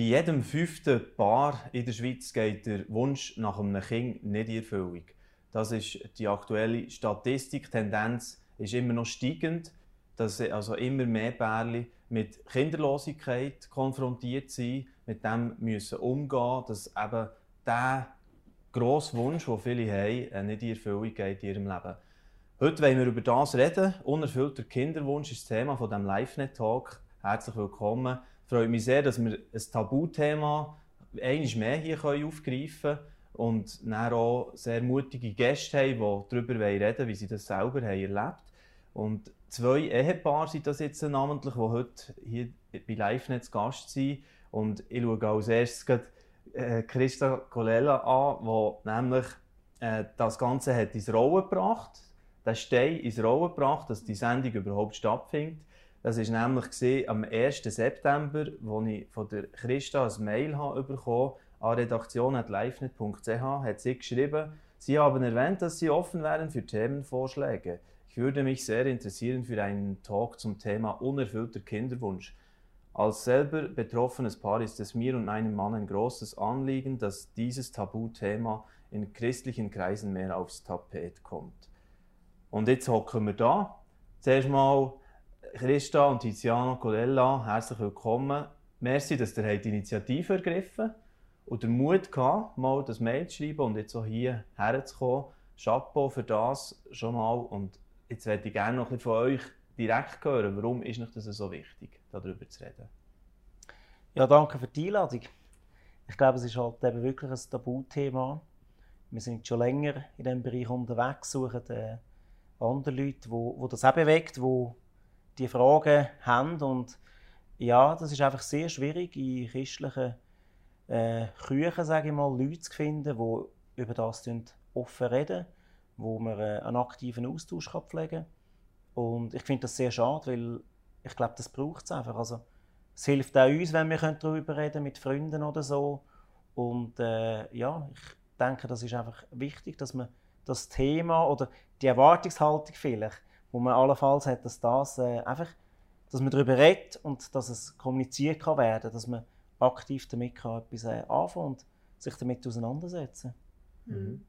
Bei jedem fünften Paar in der Schweiz geht der Wunsch nach einem Kind nicht in Erfüllung. Das ist die aktuelle Statistik. Tendenz ist immer noch steigend, dass also immer mehr Pärchen mit Kinderlosigkeit konfrontiert sind, mit dem müssen umgehen, dass eben der grosse Wunsch, den viele haben, äh, nicht in Erfüllung geht in ihrem Leben. Heute wollen wir über das reden. Unerfüllter Kinderwunsch ist das Thema von dem LiveNet-Talk. Herzlich willkommen. Ich freue mich sehr, dass wir ein Tabuthema einmal mehr hier aufgreifen können und dann auch sehr mutige Gäste haben, die darüber reden wie sie das selber haben erlebt Und zwei Ehepaare sind das jetzt namentlich, die heute hier bei LiveNet Gast sind. Und ich schaue als erstes äh, Christa Colella an, die nämlich äh, das Ganze hat ins Rollen gebracht hat den Stein ins Rollen gebracht, dass die Sendung überhaupt stattfindet. Das war nämlich am 1. September, als ich von der Christa ein Mail habe bekommen an redaktion.livenet.ch hat sie geschrieben, Sie haben erwähnt, dass Sie offen wären für Themenvorschläge. Ich würde mich sehr interessieren für einen Talk zum Thema unerfüllter Kinderwunsch. Als selber betroffenes Paar ist es mir und meinem Mann ein großes Anliegen, dass dieses Tabuthema in christlichen Kreisen mehr aufs Tapet kommt. Und jetzt hocken wir da. Zuerst mal Christa und Tiziano Colella, herzlich willkommen. Merci, dass ihr die Initiative ergriffen und den Mut gehabt, mal das Mail zu schreiben und jetzt auch hier herzukommen. Chapeau für das schon mal. Und jetzt möchte ich gerne noch ein von euch direkt hören. Warum ist euch das so wichtig, darüber zu reden? Ja, danke für die Einladung. Ich glaube, es ist halt eben wirklich ein Tabuthema. Wir sind schon länger in diesem Bereich unterwegs, suchen äh, andere Leute, wo, wo das auch bewegt, wo die Fragen haben und ja, das ist einfach sehr schwierig in christlichen äh, Küchen, sage ich mal, Leute zu finden, die über das offen reden, wo man äh, einen aktiven Austausch pflegen kann. Und ich finde das sehr schade, weil ich glaube, das braucht es einfach. Also, es hilft auch uns, wenn wir darüber reden mit Freunden oder so. Und äh, ja, ich denke, das ist einfach wichtig, dass man das Thema oder die Erwartungshaltung vielleicht, wo man allenfalls hat, dass das äh, einfach, dass man darüber redet und dass es kommuniziert kann werden, dass man aktiv damit kann etwas äh, anfangen und sich damit auseinandersetzen. Mhm.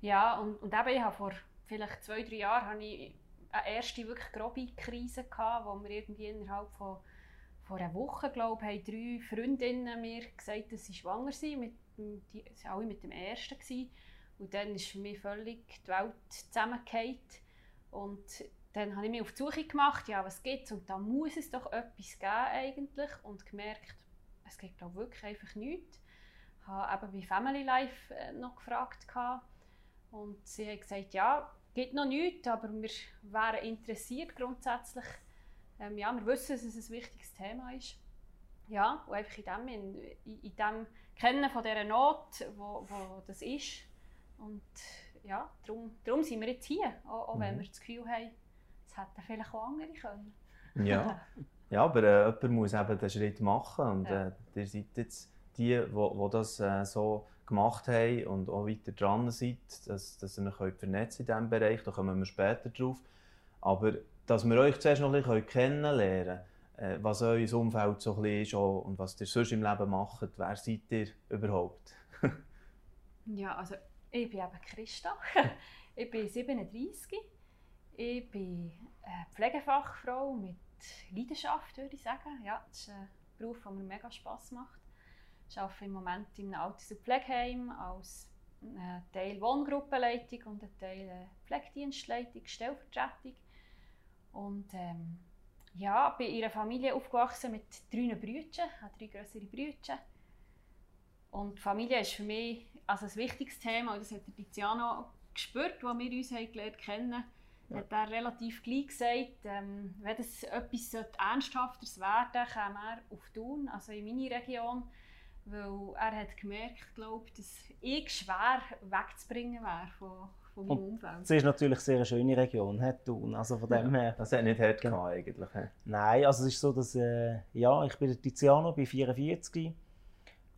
Ja, und, und eben, ich habe vor vielleicht zwei, drei Jahren hatte ich eine erste wirklich grobe Krise gehabt, wo wir irgendwie innerhalb von vor einer Woche, glaube ich, haben drei Freundinnen mir gesagt, dass sie schwanger sind. Mit, die waren alle mit dem ersten. Gewesen. Und dann ist für mich völlig die Welt zusammengefallen. Und dann habe ich mich auf die Suche gemacht, ja, was gibt es? Und da muss es doch etwas geben eigentlich. Und gemerkt, es gibt glaube wirklich einfach nichts. Ich habe eben bei Family Life äh, noch gefragt. Und sie haben gesagt, ja, es gibt noch nichts, aber wir wären interessiert grundsätzlich. Ähm, ja, wir wissen, dass es ein wichtiges Thema ist. Ja, und einfach in dem, in, in dem Kennen von dieser Not, wo, wo das ist, und ja, darum, darum sind wir jetzt hier, auch, auch mhm. wenn wir das Gefühl haben, es hätten vielleicht auch andere können. ja. ja, aber äh, jemand muss eben den Schritt machen und ja. äh, ihr seid jetzt die, die das äh, so gemacht haben und auch weiter dran seid, dass, dass ihr euch vernetzen in diesem Bereich, da kommen wir später drauf. Aber dass wir euch zuerst noch ein bisschen kennenlernen können, äh, was euer Umfeld so ein bisschen ist und was ihr sonst im Leben macht, wer seid ihr überhaupt? ja, also ich bin eben Christa. ich bin 37. Ich bin eine Pflegefachfrau mit Leidenschaft, würde ich sagen. Ja, das ist ein Beruf, der mir mega Spass macht. Ich arbeite im Moment in einem Alters- und Pflegeheim als äh, Teil Wohngruppenleitung und ein Teil äh, Pflegedienstleitung, Stellvertretung. Und ähm, ja, bin in einer Familie aufgewachsen mit drei Brüdern, drei größere Brüder. Und Familie ist für mich also ein wichtiges Thema, und das hat der Tiziano gespürt, als wir uns haben gelernt kennen ja. hat er relativ gleich gesagt, ähm, wenn es etwas Ernsthafteres werden sollte, käme er auf Thun, also in meine Region, weil er hat gemerkt, glaub, dass ich schwer wegzubringen wäre von, von meinem Umfeld. Es ist natürlich eine sehr schöne Region, hat Thun, also von dem ja. her. Das hat nicht hart gehabt, eigentlich. Nein, also es ist so, dass, äh, ja, ich bin der Tiziano, bin 44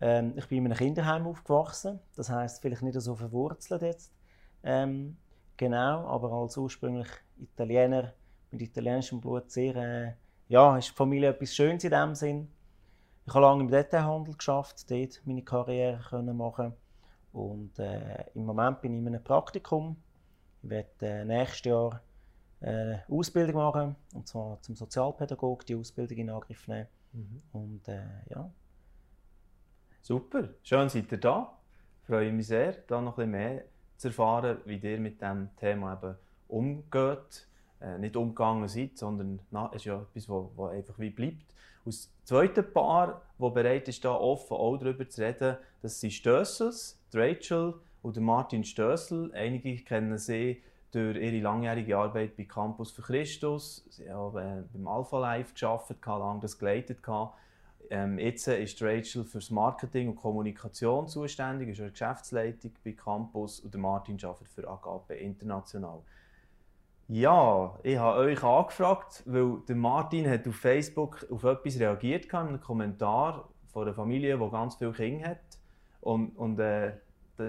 ähm, ich bin in einem Kinderheim aufgewachsen, das heißt vielleicht nicht so verwurzelt jetzt. Ähm, genau, aber als ursprünglich Italiener mit italienischem Blut sehr, äh, ja, ist die Familie etwas Schönes in dem Sinn. ich habe lange im Detailhandel geschafft, dort meine Karriere können machen und äh, im Moment bin ich in einem Praktikum. Ich werde äh, nächstes Jahr eine äh, Ausbildung machen, und zwar zum Sozialpädagog, die Ausbildung in Angriff nehmen. Mhm. Und äh, ja. Super, schön seid ihr da. Ich freue mich sehr, da noch ein bisschen mehr zu erfahren, wie ihr mit diesem Thema eben umgeht. Äh, nicht umgegangen seid, sondern es ist ja etwas, was einfach wie bleibt. Und das zweite Paar, das bereit ist, da offen auch darüber zu reden, das sind Stössels, Rachel und Martin Stössel. Einige kennen sie durch ihre langjährige Arbeit bei Campus für Christus. Sie haben äh, beim Alpha Life gearbeitet, lange das geleitet. Ähm, jetzt ist Rachel für das Marketing und Kommunikation zuständig, ist eine Geschäftsleitung bei Campus und Martin arbeitet für Agape International. Ja, ich habe euch angefragt, weil der Martin hat auf Facebook auf etwas reagiert hat, in einem Kommentar von einer Familie, die ganz viele Kinder hat. Und, und äh,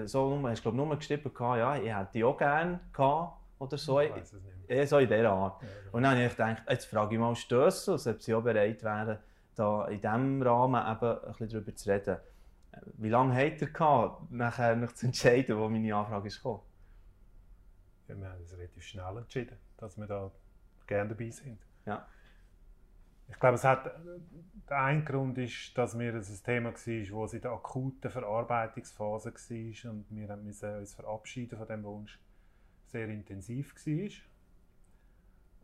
so hast du nur geschrieben, ja, ich hätte die auch gerne gehabt oder so. Ich weiß es nicht. Mehr. So in dieser Art. Ja, und dann habe ich gedacht, jetzt frage ich mal Stössel, ob sie auch bereit wären, da in diesem Rahmen eben ein bisschen darüber zu reden. Wie lange hat er gehabt, nachher noch zu entscheiden, wo meine Anfrage ist gekommen? Ja, wir haben uns relativ schnell entschieden, dass wir da gerne dabei sind. Ja. Ich glaube, es hat, der eine Grund ist, dass mir das ein Thema war, wo es in der akuten Verarbeitungsphase war und wir mussten uns verabschieden von dem Wunsch sehr intensiv war.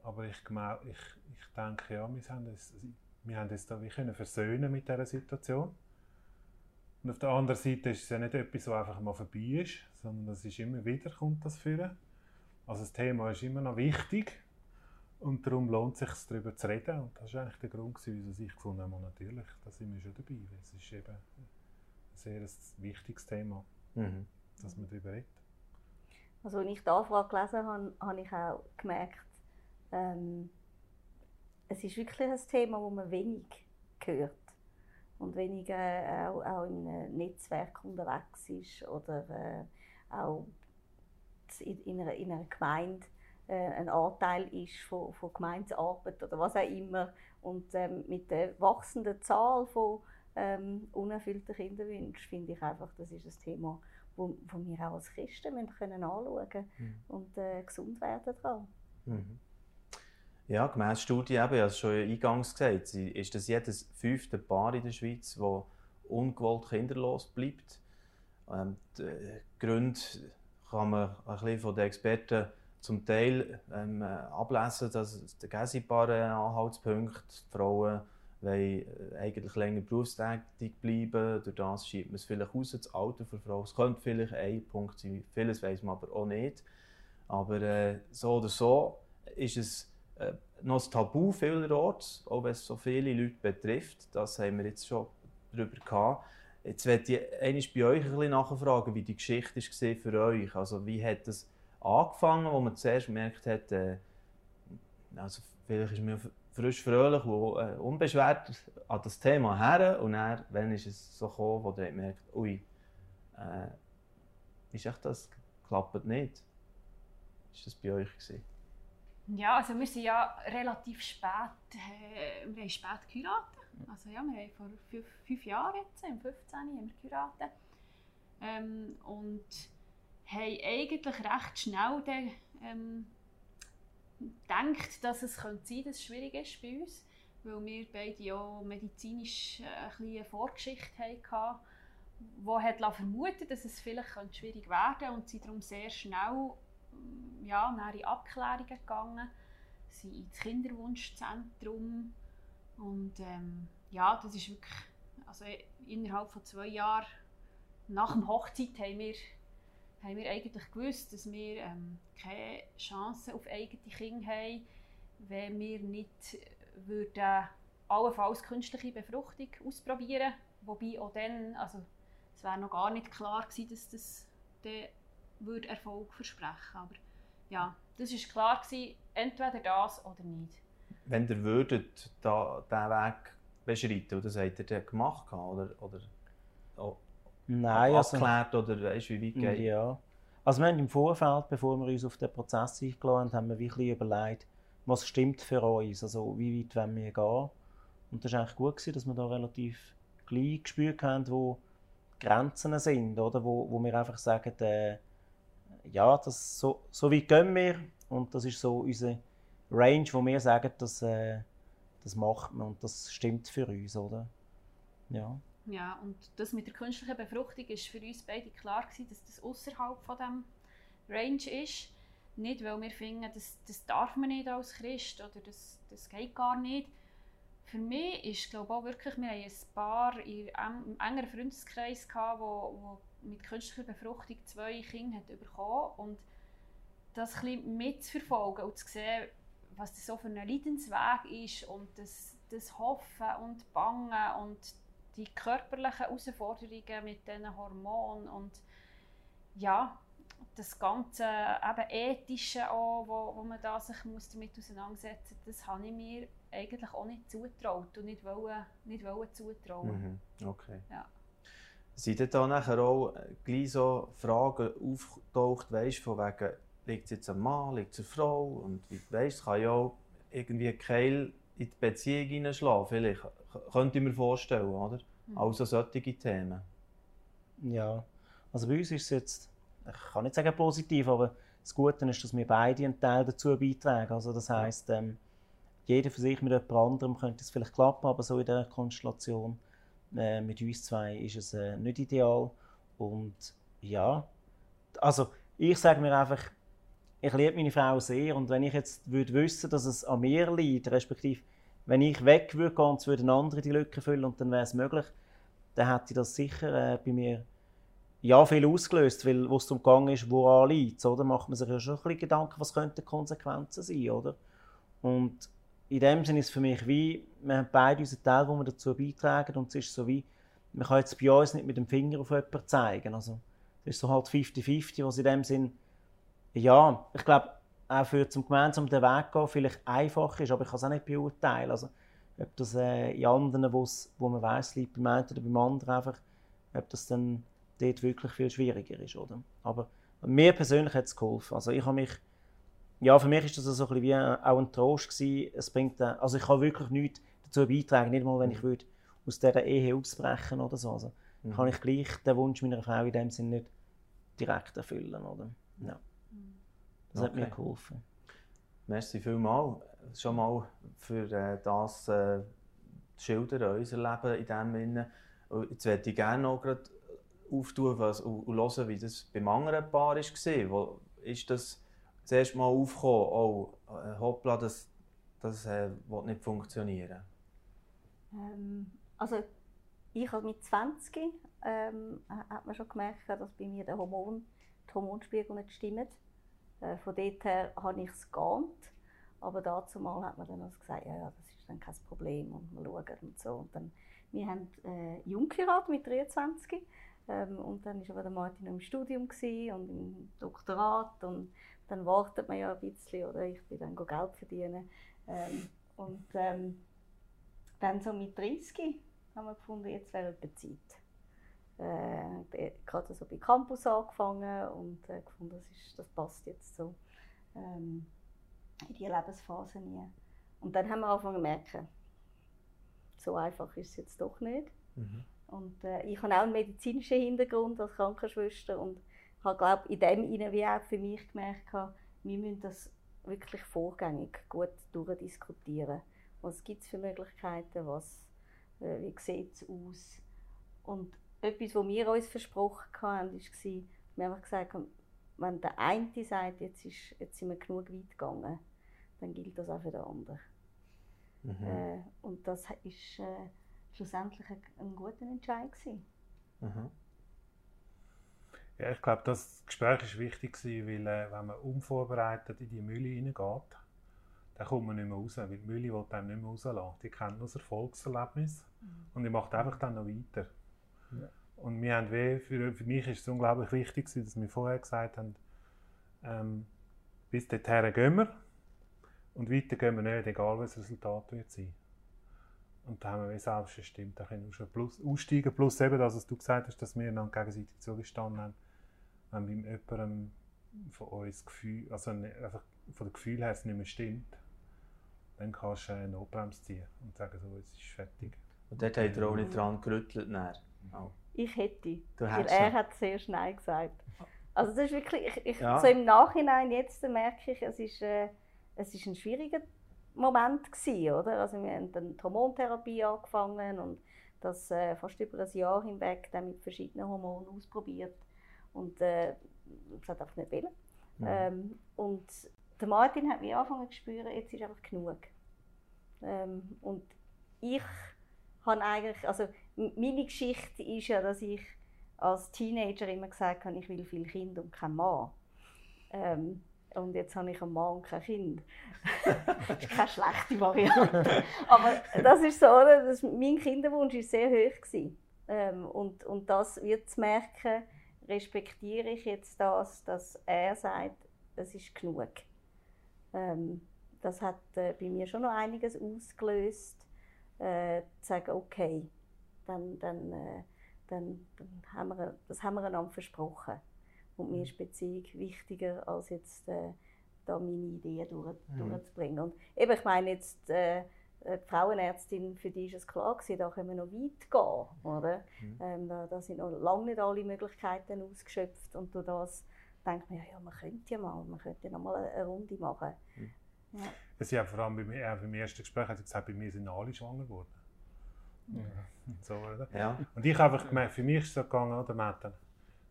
Aber ich, ich, ich denke, ja, wir haben es, wir haben es da wie können versöhnen mit dieser Situation. Und auf der anderen Seite ist es ja nicht etwas, was einfach mal vorbei ist, sondern es ist immer wieder, kommt das führen. Also das Thema ist immer noch wichtig und darum lohnt es sich, darüber zu reden. Und das war eigentlich der Grund, wieso ich gefunden habe, natürlich, da sind wir schon dabei. Es ist eben ein sehr wichtiges Thema, mhm. dass man darüber redet. Also als ich die Anfrage gelesen habe, habe ich auch gemerkt, ähm, es ist wirklich ein Thema, das man wenig hört und wenig äh, auch, auch in einem Netzwerk unterwegs ist oder äh, auch in, in, einer, in einer Gemeinde äh, ein Anteil ist von, von Gemeindearbeit oder was auch immer. Und ähm, mit der wachsenden Zahl von ähm, unerfüllten Kinderwünschen finde ich einfach, das ist ein Thema, wo, wo wir auch als Christen müssen können anschauen mhm. und äh, gesund werden daran. Mhm. Ja, gemäß Studie, eben, ich habe es schon eingangs gesagt, ist das jedes fünfte Paar in der Schweiz, das ungewollt kinderlos bleibt. Ähm, die Gründe kann man ein bisschen von den Experten zum Teil ähm, ablesen, dass der ein paar Anhaltspunkte. Die Frauen wollen äh, eigentlich länger berufstätig bleiben. Durch das schiebt man es vielleicht aus, das Alter für Frauen. Es könnte vielleicht ein Punkt sein, vieles weiß man aber auch nicht. Aber äh, so oder so ist es äh, noch ein Tabu vielerorts, auch wenn es so viele Leute betrifft. Das haben wir jetzt schon darüber gehabt. Jetzt werde ich einmal bei euch ein bisschen nachfragen, wie die Geschichte war für euch. Also wie hat es angefangen, wo man zuerst gemerkt hat, äh, also vielleicht ist man frisch, fröhlich und äh, unbeschwert an das Thema her und dann, wann ist es so gekommen, wo ihr merkt, ui, äh, ist echt das, klappt nicht. Ist das bei euch gewesen? Ja, also wir sind ja relativ spät, äh, wir haben spät geheiratet. Also ja, wir haben vor fünf, fünf Jahren jetzt, im 15. haben wir geheiratet. Ähm, und haben eigentlich recht schnell dann, ähm, gedacht, dass es könnte sein dass es schwierig ist bei uns, weil wir beide ja medizinisch äh, eine Vorgeschichte hatten, die hat vermuten dass es vielleicht schwierig werden könnte und sind darum sehr schnell ja, in Abklärungen gegangen, sind ins Kinderwunschzentrum und ähm, ja, das ist wirklich, also innerhalb von zwei Jahren nach dem Hochzeit haben wir, haben wir eigentlich gewusst, dass wir ähm, keine Chance auf eigene Kinder haben, wenn wir nicht würden allenfalls künstliche Befruchtung ausprobieren Wobei auch dann, also es wäre noch gar nicht klar gewesen, dass das dann würde Erfolg versprechen Aber ja, das war klar gewesen, entweder das oder nicht. Wenn ihr würdet da, diesen Weg beschreiten, oder habt ihr dann gemacht oder, oder oh, Nein, also- abgeklärt also, oder weißt, wie weit geht Ja. Also wir haben im Vorfeld, bevor wir uns auf den Prozess eingeladen haben, haben wir wirklich überlegt, was stimmt für uns, also wie weit wollen wir gehen. Und das war eigentlich gut, gewesen, dass wir da relativ gleich gespürt haben, wo Grenzen sind, oder? Wo, wo wir einfach sagen, äh, ja, das, so, so weit gehen wir und das ist so unsere Range, wo wir sagen, dass, äh, das macht man und das stimmt für uns, oder? Ja. Ja, und das mit der künstlichen Befruchtung ist für uns beide klar gewesen, dass das außerhalb von dem Range ist. Nicht, weil wir finden, das, das darf man nicht als Christ oder das, das geht gar nicht. Für mich ist, glaube auch wirklich, wir haben ein paar einem engeren Freundeskreis gehabt, mit künstlicher Befruchtung zwei Kinder hat bekommen und das ein bisschen mitzuverfolgen und zu sehen, was das so für ein Leidensweg ist und das, das Hoffen und Bangen und die körperlichen Herausforderungen mit diesen Hormonen und ja, das ganze eben ethische auch, wo, wo man da sich muss damit auseinandersetzen muss, das habe ich mir eigentlich auch nicht zutraut und nicht wollen, nicht wollen zutrauen. Mhm. Okay. Ja. Sind da nachher auch gleich so Fragen aufgetaucht, weißt, von wegen, liegt es jetzt am Mann, liegt es an Frau und weißt, es kann ja auch irgendwie ein Keil in die Beziehung hineinschlagen, vielleicht, könnte ich mir vorstellen, oder? Mhm. Also solche Themen. Ja, also bei uns ist es jetzt, ich kann nicht sagen positiv, aber das Gute ist, dass wir beide einen Teil dazu beitragen. Also das heisst, ähm, jeder für sich mit jemand anderem könnte es vielleicht klappen, aber so in der Konstellation äh, mit uns zwei ist es äh, nicht ideal. Und ja, also ich sage mir einfach, ich liebe meine Frau sehr und wenn ich jetzt würde wissen, dass es an mir liegt, respektive wenn ich weg würde gehen, und es würden andere die Lücke füllen und dann wäre es möglich, dann hätte das sicher äh, bei mir ja, viel ausgelöst, weil wo es darum gegangen ist, woran liegt oder? Macht man sich ja schon ein bisschen Gedanken, was könnten Konsequenzen sein, oder? Und in dem Sinne ist es für mich wie, wir haben beide unseren Teil, wo wir dazu beitragen und es ist so wie, man kann jetzt bei uns nicht mit dem Finger auf jemanden zeigen, also es ist so halt 50-50, was in dem Sinn, ja, ich glaube, auch für zum gemeinsam den Weg gehen vielleicht einfach ist, aber ich kann es auch nicht beurteilen, also ob das äh, in anderen, wo's, wo man weiß, liegt beim einen oder beim anderen einfach, ob das dann dort wirklich viel schwieriger ist, oder? Aber mir persönlich hat es geholfen. Also ich habe mich, ja, für mich ist das so ein bisschen wie auch ein Trost gewesen. Es bringt, äh, also ich kann wirklich nichts dazu beitragen, nicht mal, wenn ich würde aus dieser Ehe ausbrechen oder so. Also Mhm. kann ich gleich den Wunsch meiner Frau in dem Sinne nicht direkt erfüllen, oder? Ja. Das hat mir Okay. geholfen. Merci vielmals schon mal für äh, das äh, Schildern, unser Leben in dem Sinne. Jetzt möchte ich gerne noch gerade auftun was, und, und hören, wie das beim anderen Paar war. Wo ist das zuerst mal aufgekommen, oh, äh, hoppla, das, das äh, will nicht funktionieren? Ähm, also ich habe mit 20 ähm, hat man schon gemerkt, dass bei mir der Hormon, die Hormonspiegel nicht stimmen. Äh, von dort her habe ich es geahnt. Aber dazu mal hat man dann also gesagt, ja, ja, das ist dann kein Problem und wir schauen und so. Und dann, wir haben äh, jung mit 23 ähm, und dann war aber der Martin im Studium und im Doktorat und dann wartet man ja ein bisschen oder ich bin dann Geld verdienen. Ähm, und ähm, dann so mit 30 haben wir gefunden, jetzt wäre etwa Zeit. Äh, ich habe gerade so bei Campus angefangen und äh, gefunden, das, ist, das passt jetzt so ähm, in die Lebensphase nie. Und dann haben wir angefangen zu merken, so einfach ist es jetzt doch nicht. Mhm. Und äh, ich habe auch einen medizinischen Hintergrund als Krankenschwester und habe, glaube in dem Sinne wie auch für mich gemerkt, wir müssen das wirklich vorgängig gut durchdiskutieren. Was gibt es für Möglichkeiten, was, äh, wie sieht es aus? Und etwas, was wir uns versprochen haben, war, wir haben einfach gesagt, wenn der eine sagt, jetzt, ist, jetzt sind wir genug weit gegangen, dann gilt das auch für den anderen. Mhm. Äh, und das war äh, schlussendlich ein, ein guter Entscheid. Gewesen. Mhm. Ja, ich glaube, das Gespräch war wichtig, gewesen, weil äh, wenn man unvorbereitet in die Mühle hineingeht, dann kommt man nicht mehr raus, weil die Mühle will einem nicht mehr rauslassen. Die kennt nur das Erfolgserlebnis und die macht einfach dann noch weiter. Ja. Und wir haben weh, für, für mich ist es unglaublich wichtig, gewesen, dass wir vorher gesagt haben, ähm, bis dorthin gehen wir und weiter gehen wir nicht, egal was das Resultat wird sein. Und da haben wir wie selbstbestimmt da können wir schon plus, aussteigen, plus eben das, was du gesagt hast, dass wir dann gegenseitig zugestanden haben, wenn bei jemandem von uns Gefühl, also ne- einfach von dem Gefühl her es nicht mehr stimmt, dann kannst du eine Notbremse ziehen und sagen, so, jetzt ist fertig. Und dort hat er auch nicht dran gerüttelt. Dann. Oh. Ich hätte. Du er schon. hat zuerst Nein gesagt. Also das ist wirklich, ich, ich, Ja. so im Nachhinein jetzt merke ich, es ist, äh, es ist ein schwieriger Moment gewesen, oder? Also wir haben dann die Hormontherapie angefangen und das äh, fast über ein Jahr hinweg dann mit verschiedenen Hormonen ausprobiert und äh, hat einfach nicht wollen. Mhm. Ähm, und der Martin hat mich angefangen zu spüren, jetzt ist einfach genug. Ähm, und ich habe eigentlich, also meine Geschichte ist ja, dass ich als Teenager immer gesagt habe, ich will viel Kind und kein Mann. Ähm, und jetzt habe ich einen Mann und kein Kind. das ist keine schlechte Variante. Aber das ist so, oder? Das, mein Kinderwunsch war sehr hoch. Gewesen. Ähm, und, und das wird zu merken, respektiere ich jetzt das, dass er sagt, es ist genug. Ähm, das hat äh, bei mir schon noch einiges ausgelöst, äh, zu sagen, okay, dann, dann, äh, dann, dann haben wir, das haben wir einander versprochen. Und mir ist Beziehung wichtiger, als jetzt äh, da meine Ideen durch, Mhm. durchzubringen. Und eben, ich meine jetzt, äh, die Frauenärztin, für die ist es klar gewesen, da können wir noch weit gehen, oder? Mhm. Ähm, da, da sind noch lange nicht alle Möglichkeiten ausgeschöpft und durch das denkt man, ja, ja man könnte ja mal, man könnte ja noch mal eine, Runde machen. Es ist ja vor allem bei mir, beim ersten Gespräch hat sie gesagt, bei mir sind alle schwanger geworden. Ja. So, oder? Ja. Und ich habe einfach gemerkt, für mich ist es so gegangen, oder Mette?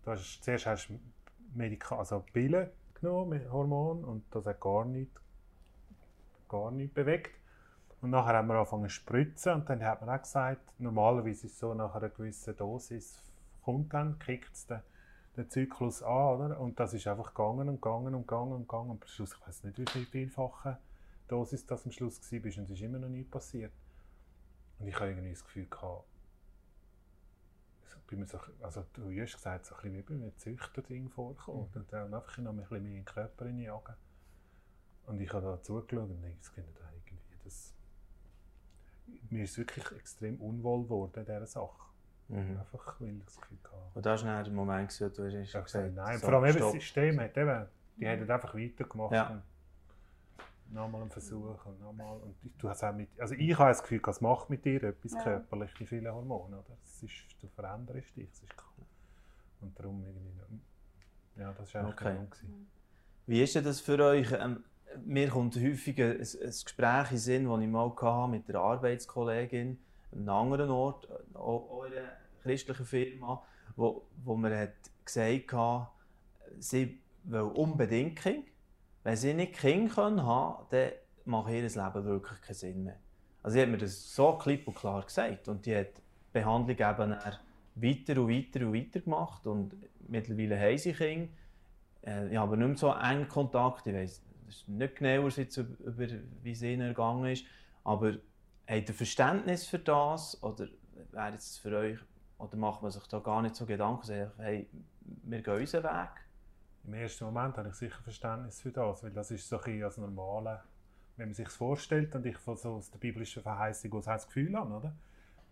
Du hast, zuerst hast du Medika also Pillen genommen, mit Hormon, und das hat gar nicht, gar nicht bewegt. Und nachher haben wir angefangen zu spritzen und dann hat man auch gesagt, normalerweise ist es so, nach einer gewissen Dosis kommt dann, kickt es den, den Zyklus an, oder? Und das ist einfach gegangen und gegangen und gegangen und gegangen. Und am Schluss, ich weiß nicht, wie viel vielfache Dosis das am Schluss war, und es ist immer noch nie passiert. Und ich habe irgendwie das Gefühl gehabt, bei mir so, also du hast gesagt, so ein bisschen wie bei einem Züchterding vorkommt. Und dann einfach noch ein bisschen mehr in den Körper hineinjagen. Und ich habe da zugeschaut und das finde da irgendwie, das... Mir ist wirklich extrem unwohl geworden in dieser Sache. Mhm. Einfach, weil ich das Gefühl hatte. Und das war dann der Moment, gewesen, wo du hast gesagt gesagt, nein, so, vor allem eben das. System hat eben, die haben einfach weitergemacht. Ja. Und nochmal einen Versuch und nochmal. Und du hast auch mit, also ich habe das Gefühl, es macht mit dir etwas Ja. körperlich, die vielen Hormone. Oder? Es ist, du veränderst dich, das ist cool. Und darum irgendwie, ja, das war eigentlich Okay. der Grund. gewesen. Wie ist denn das für euch? Ähm, mir kommt häufig ein, ein Gespräch in Sinn, das ich mal hatte mit einer Arbeitskollegin an einem anderen Ort, auch, in einer christlichen Firma, wo, wo mir hat gesagt hat, sie will unbedingt Kinder. Wenn sie nicht Kinder können dann macht ihr Leben wirklich keinen Sinn mehr. Also sie hat mir das so klipp und klar gesagt und die hat die Behandlung eben weiter und weiter und weiter gemacht und mittlerweile haben sie Kinder. Äh, ich habe nicht mehr so engen Kontakt. Ich weiß nicht genauer, jetzt, über, wie es ihnen ergangen ist. Aber habt ihr Verständnis für das? Oder wäre es für euch, oder macht man sich da gar nicht so Gedanken, sagt, hey, wir gehen unseren Weg? Im ersten Moment habe ich sicher Verständnis für das, weil das ist so ein das Normale, wenn man sich es vorstellt und ich von so aus der biblischen Verheißung aus das Gefühl habe, oder?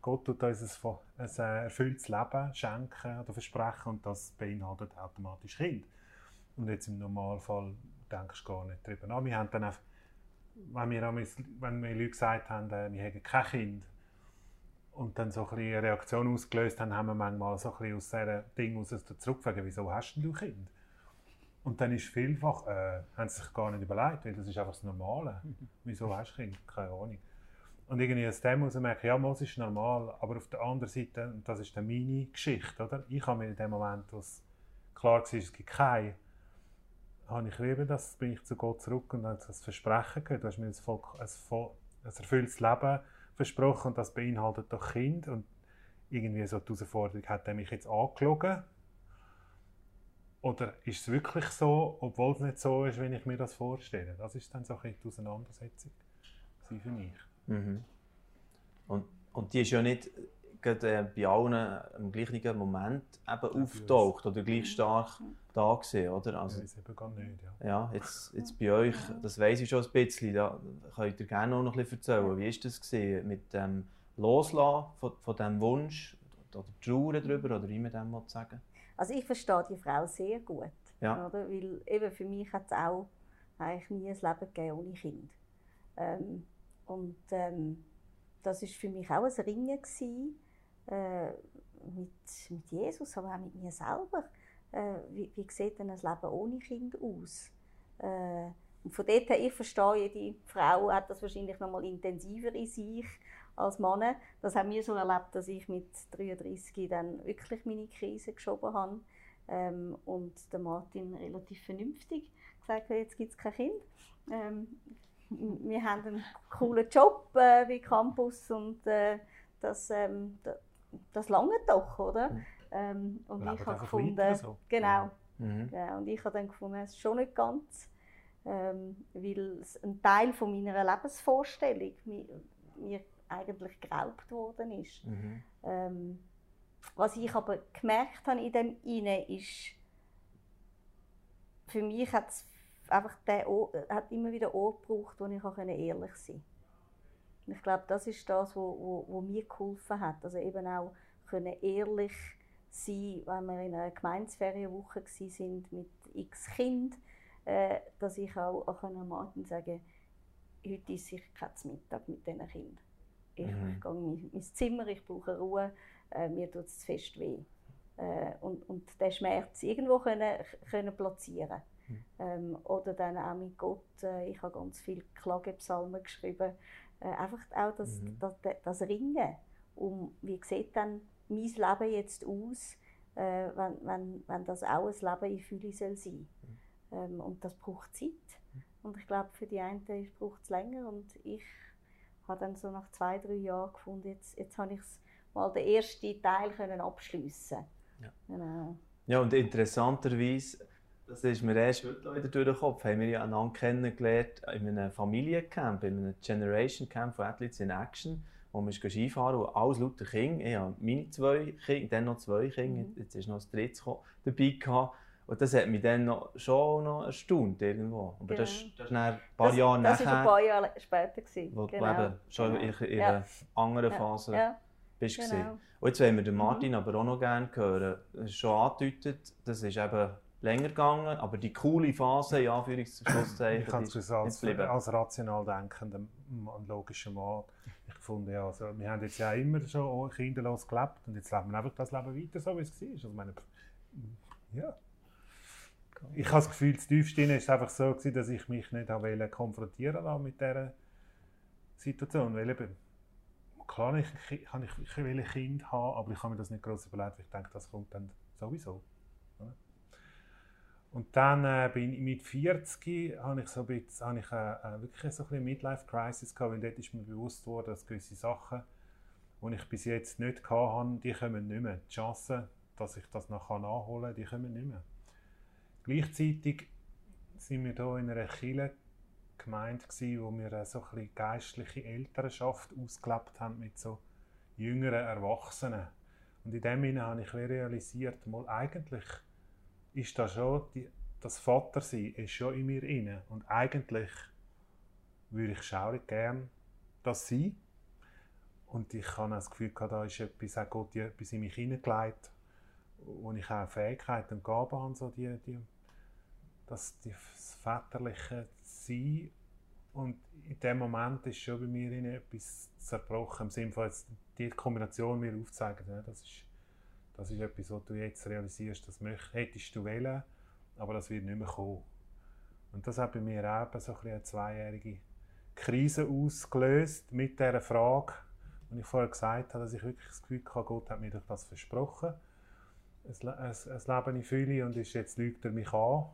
Gott tut uns ein, ein äh, erfülltes Leben schenken oder versprechen und das beinhaltet automatisch Kind. Und jetzt im Normalfall denkst gar nicht darüber nach. Wir haben dann einfach, wenn wir, wenn mir Leute gesagt haben, äh, wir hätten kein Kind und dann so ein eine Reaktion ausgelöst haben, haben wir manchmal so ein bisschen aus diesem Ding aus zurückgefragt, wieso hast denn du Kind? Und dann ist vielfach, äh, haben sie sich gar nicht überlegt, weil das ist einfach das Normale. Wieso hast du Kind? Keine Ahnung. Und irgendwie aus dem muss man merken, ja, das ist normal, aber auf der anderen Seite, und das ist dann meine Geschichte, oder? Ich habe mir in dem Moment, wo es klar war, es gibt keine, habe ich eben das, bin ich zu Gott zurück und habe das Versprechen gehört. Du hast mir ein, voll, ein, voll, ein erfülltes Leben versprochen und das beinhaltet doch Kind. Und irgendwie so die Herausforderung, hat er mich jetzt angelogen? Oder ist es wirklich so, obwohl es nicht so ist, wenn ich mir das vorstelle? Das ist dann so ein die Auseinandersetzung für mich. Mhm. Und, und die ist ja nicht gerade, äh, bei allen im gleichen Moment eben auftaucht oder gleich stark da gewesen, oder? Also, ja, ist eben gar nicht, ja. ja, jetzt, jetzt bei euch, das weiß ich schon ein bisschen, da könnt ihr gerne auch noch ein bisschen erzählen. Wie war das gewesen, mit dem Loslassen von, von diesem Wunsch oder Trauern darüber, oder wie man dem sagen Also ich verstehe die Frau sehr gut. Ja. Oder? Weil eben für mich hat es auch eigentlich nie ein Leben gegeben ohne Kind. Ähm, und ähm, das ist für mich auch ein Ringen gewesen, äh, mit, mit Jesus, aber auch mit mir selber. Äh, wie, wie sieht denn ein Leben ohne Kind aus? Äh, und von dort her, ich verstehe, jede Frau hat das wahrscheinlich noch mal intensiver in sich als Mann. Das haben wir so erlebt, dass ich mit 33 dann wirklich meine Krise geschoben habe. Ähm, und der Martin relativ vernünftig gesagt hat, jetzt gibt es kein Kind. Ähm, wir haben einen coolen Job äh, wie Campus und äh, das, ähm, das, lange doch, oder? Mhm. Ähm, und Leben ich habe gefunden, so. genau, Mhm. genau, und ich habe dann gefunden, es ist schon nicht ganz, ähm, weil es ein Teil von meiner Lebensvorstellung mir, mir eigentlich geraubt worden ist. Mhm. Ähm, was ich aber gemerkt habe in dem Inne ist, für mich hat es einfach der Ort, hat immer wieder Ort gebraucht, wo ich auch ehrlich sein. Und ich glaube, das ist das, was wo, wo, wo mir geholfen hat. Also eben auch können ehrlich sein, wenn wir in einer Gemeinsferienwoche sind mit x Kind, äh, dass ich auch, auch können Martin sagen heute ist ich kein Mittag mit diesen Kindern. Ich, Mhm. gehe in mein, Zimmer, ich brauche Ruhe, äh, mir tut es zu fest weh. Äh, und, und den Schmerz irgendwo können, können platzieren ähm, Oder dann auch mit Gott, äh, ich habe ganz viele Klagepsalmen geschrieben, äh, einfach auch das, Mhm. das, das, das Ringen, um wie sieht dann mein Leben jetzt aus, äh, wenn, wenn, wenn das auch ein Leben in Fülle soll sein ähm, Und das braucht Zeit. Und ich glaube, für die einen braucht es länger. Und ich habe dann so nach zwei, drei Jahren gefunden, jetzt, jetzt habe ich mal den ersten Teil können abschliessen Ja. Genau. Ja, und interessanterweise, das ist mir erst heute wieder durch den Kopf, haben wir ja einander kennengelernt in einem Familiencamp, in einem Generation Camp von Athletes in Action, wo wir Skifahren und alles lauter Kinder. Ich habe meine zwei Kinder, dann noch zwei Kinder, Mhm. jetzt ist noch das dritte dabei gehabt. Und das hat mich dann noch, schon noch erstaunt irgendwo. Aber das, Genau. das ist dann ein paar das, Jahre das ist ein nachher, paar Jahre später. Gewesen. wo du genau. eben schon genau. in, in Ja. einer anderen Ja. Phase Ja, bist. genau. Und jetzt wollen wir den Martin aber auch noch gerne hören. Schon angedeutet, das ist eben länger gegangen, aber die coole Phase, in Anführungszeichen, Ich die es als, als rational denkender Mann, logischer Mann. Ich fand, ja, also, wir haben jetzt ja immer schon kinderlos gelebt und jetzt leben wir einfach das Leben weiter, so wie es war. Also, ich meine, ja. Ich habe das Gefühl, das tiefste war es einfach so, gewesen, dass ich mich nicht wollen konfrontieren wollte mit dieser Situation. Weil eben, klar, ich, ich, ich, ich will ein Kind haben, aber ich habe mir das nicht groß überlegt, weil ich denke, das kommt dann sowieso. Und dann äh, bin ich mit 40 habe ich so ein bisschen, ich, äh, äh, wirklich so ein bisschen Midlife-Crisis gehabt, weil dort ist mir bewusst worden, dass gewisse Sachen, die ich bis jetzt nicht hatte, die kommen nicht mehr. Die Chance, dass ich das noch nachholen kann, die kommen nicht mehr. Gleichzeitig sind wir hier in einer Kirche gemeint gewesen, wo wir äh, so ein geistliche Elternschaft ausgelebt haben mit so jüngeren Erwachsenen. Und in dem Sinne habe ich realisiert, mal eigentlich ist das schon, die, das Vatersein ist schon in mir inne und eigentlich würde ich schaurig gern das sein. Und ich habe das Gefühl, gehabt, da ist etwas, hat Gott etwas in mich hineingelegt, wo ich auch Fähigkeiten und Gaben habe, so die, die, das, die, das väterliche Sein. Und in dem Moment ist schon bei mir etwas zerbrochen, im Sinne von jetzt die Kombination mir aufzeigen. Ja, das, ist, das ist etwas, was du jetzt realisierst, das hättest du wollen, aber das wird nicht mehr kommen. Und das hat bei mir eben so ein eine zweijährige Krise ausgelöst mit dieser Frage, die ich vorher gesagt habe, dass ich wirklich das Gefühl hatte, Gott hat mir doch das versprochen. Ein, ein, ein Leben in Fülle und ist jetzt lügt er mich an.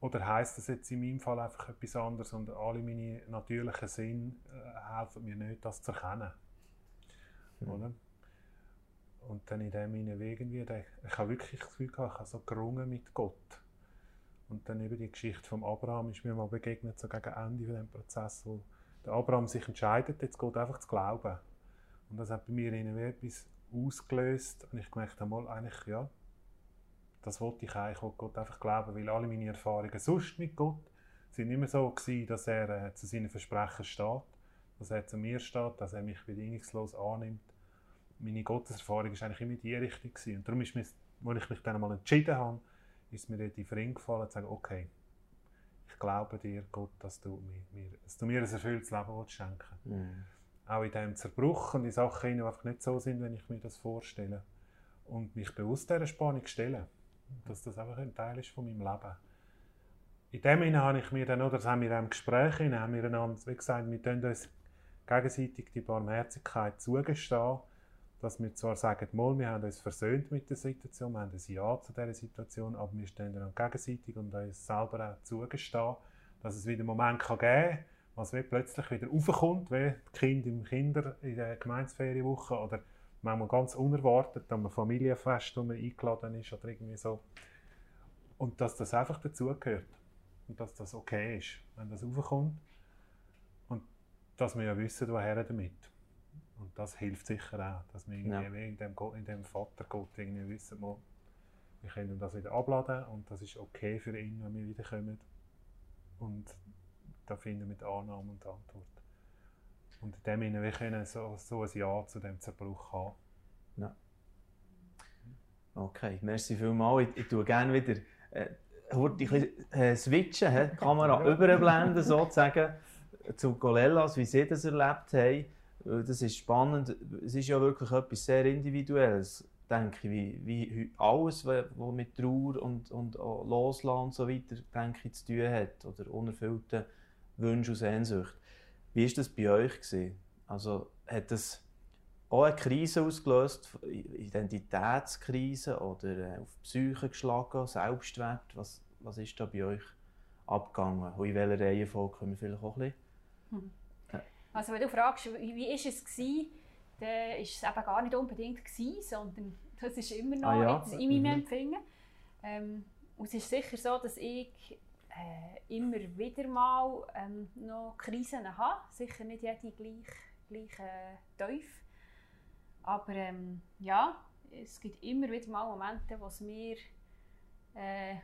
Oder heisst das jetzt in meinem Fall einfach etwas anderes und alle meine natürlichen Sinn äh, helfen mir nicht, das zu erkennen. Oder? Und dann in dem der- ich habe wirklich das Gefühl gehabt, ich habe so gerungen mit Gott. Und dann eben die Geschichte von Abraham ist mir mal begegnet, so gegen Ende von dem Prozess, wo der Abraham sich entscheidet, jetzt Gott einfach zu glauben. Und das hat bei mir irgendwie etwas ausgelöst und ich gemerkt habe, mal eigentlich, ja, das wollte ich eigentlich, ich wollte Gott einfach glauben, weil alle meine Erfahrungen sonst mit Gott sind immer so gewesen, dass er äh, zu seinen Versprechen steht, dass er zu mir steht, dass er mich bedingungslos annimmt. Meine Gotteserfahrung war eigentlich immer in die Richtung. Gewesen. Und darum ist mir, als ich mich dann einmal entschieden habe, ist mir den Ring gefallen, zu sagen, okay, ich glaube dir, Gott, dass du mir, dass du mir ein erfülltes Leben schenken Mhm. auch in diesem Zerbruch und in Sachen, die einfach nicht so sind, wenn ich mir das vorstelle. Und mich bewusst dieser Spannung stellen. Dass das einfach ein Teil ist von meinem Leben. In dem Sinne habe ich mir dann, oder das haben wir in diesem Gespräch, haben wir einander, wie gesagt, wir tun uns gegenseitig die Barmherzigkeit zugestehen, dass wir zwar sagen, mal, wir haben uns versöhnt mit der Situation, wir haben ein Ja zu dieser Situation, aber wir stehen dann gegenseitig und uns selber auch zugestehen, dass es wieder einen Moment kann geben kann, was plötzlich wieder aufkommt, wie die Kinder im Kinder in der Gemeinsferienwoche oder manchmal ganz unerwartet an einem Familienfest, wo man eingeladen ist oder irgendwie so. Und dass das einfach dazugehört und dass das okay ist, wenn das aufkommt und dass wir ja wissen, woher damit. Und das hilft sicher auch, dass wir irgendwie ja. in, dem, in dem Vatergott irgendwie wissen, wir, wir können das wieder abladen und das ist okay für ihn, wenn wir wiederkommen. Und da finden wir die Annahme und die Antwort. Und in dem Sinne, wir können so, so ein Ja zu dem Zerbruch haben. Ja. Okay, merci vielmals. Ich, ich tue gerne wieder äh, ein bisschen äh, switchen, he? die Kamera überblenden sozusagen zu Golellas, wie sie das erlebt haben. Das ist spannend. Es ist ja wirklich etwas sehr Individuelles, denke ich, wie, wie alles, was mit Trauer und, und Loslassen und so weiter denke ich, zu tun hat oder unerfüllte Wünsche und Sehnsucht. Wie war das bei euch? Gewesen? Also hat das auch eine Krise ausgelöst, Identitätskrise oder äh, auf die Psyche geschlagen, Selbstwert? Was, was ist da bei euch abgegangen? Und in welcher Reihenfolge können wir vielleicht auch ein bisschen... Hm. Also wenn du fragst, wie, wie ist es war, dann war es eben gar nicht unbedingt, gewesen, sondern das ist immer noch ah, ja. in meinem mhm. Empfinden. Ähm, und es ist sicher so, dass ich äh, immer wieder mal ähm, noch Krisen habe. Sicher nicht jede gleich, gleich äh, tief. Aber ähm, ja, es gibt immer wieder mal Momente, wo es mir äh,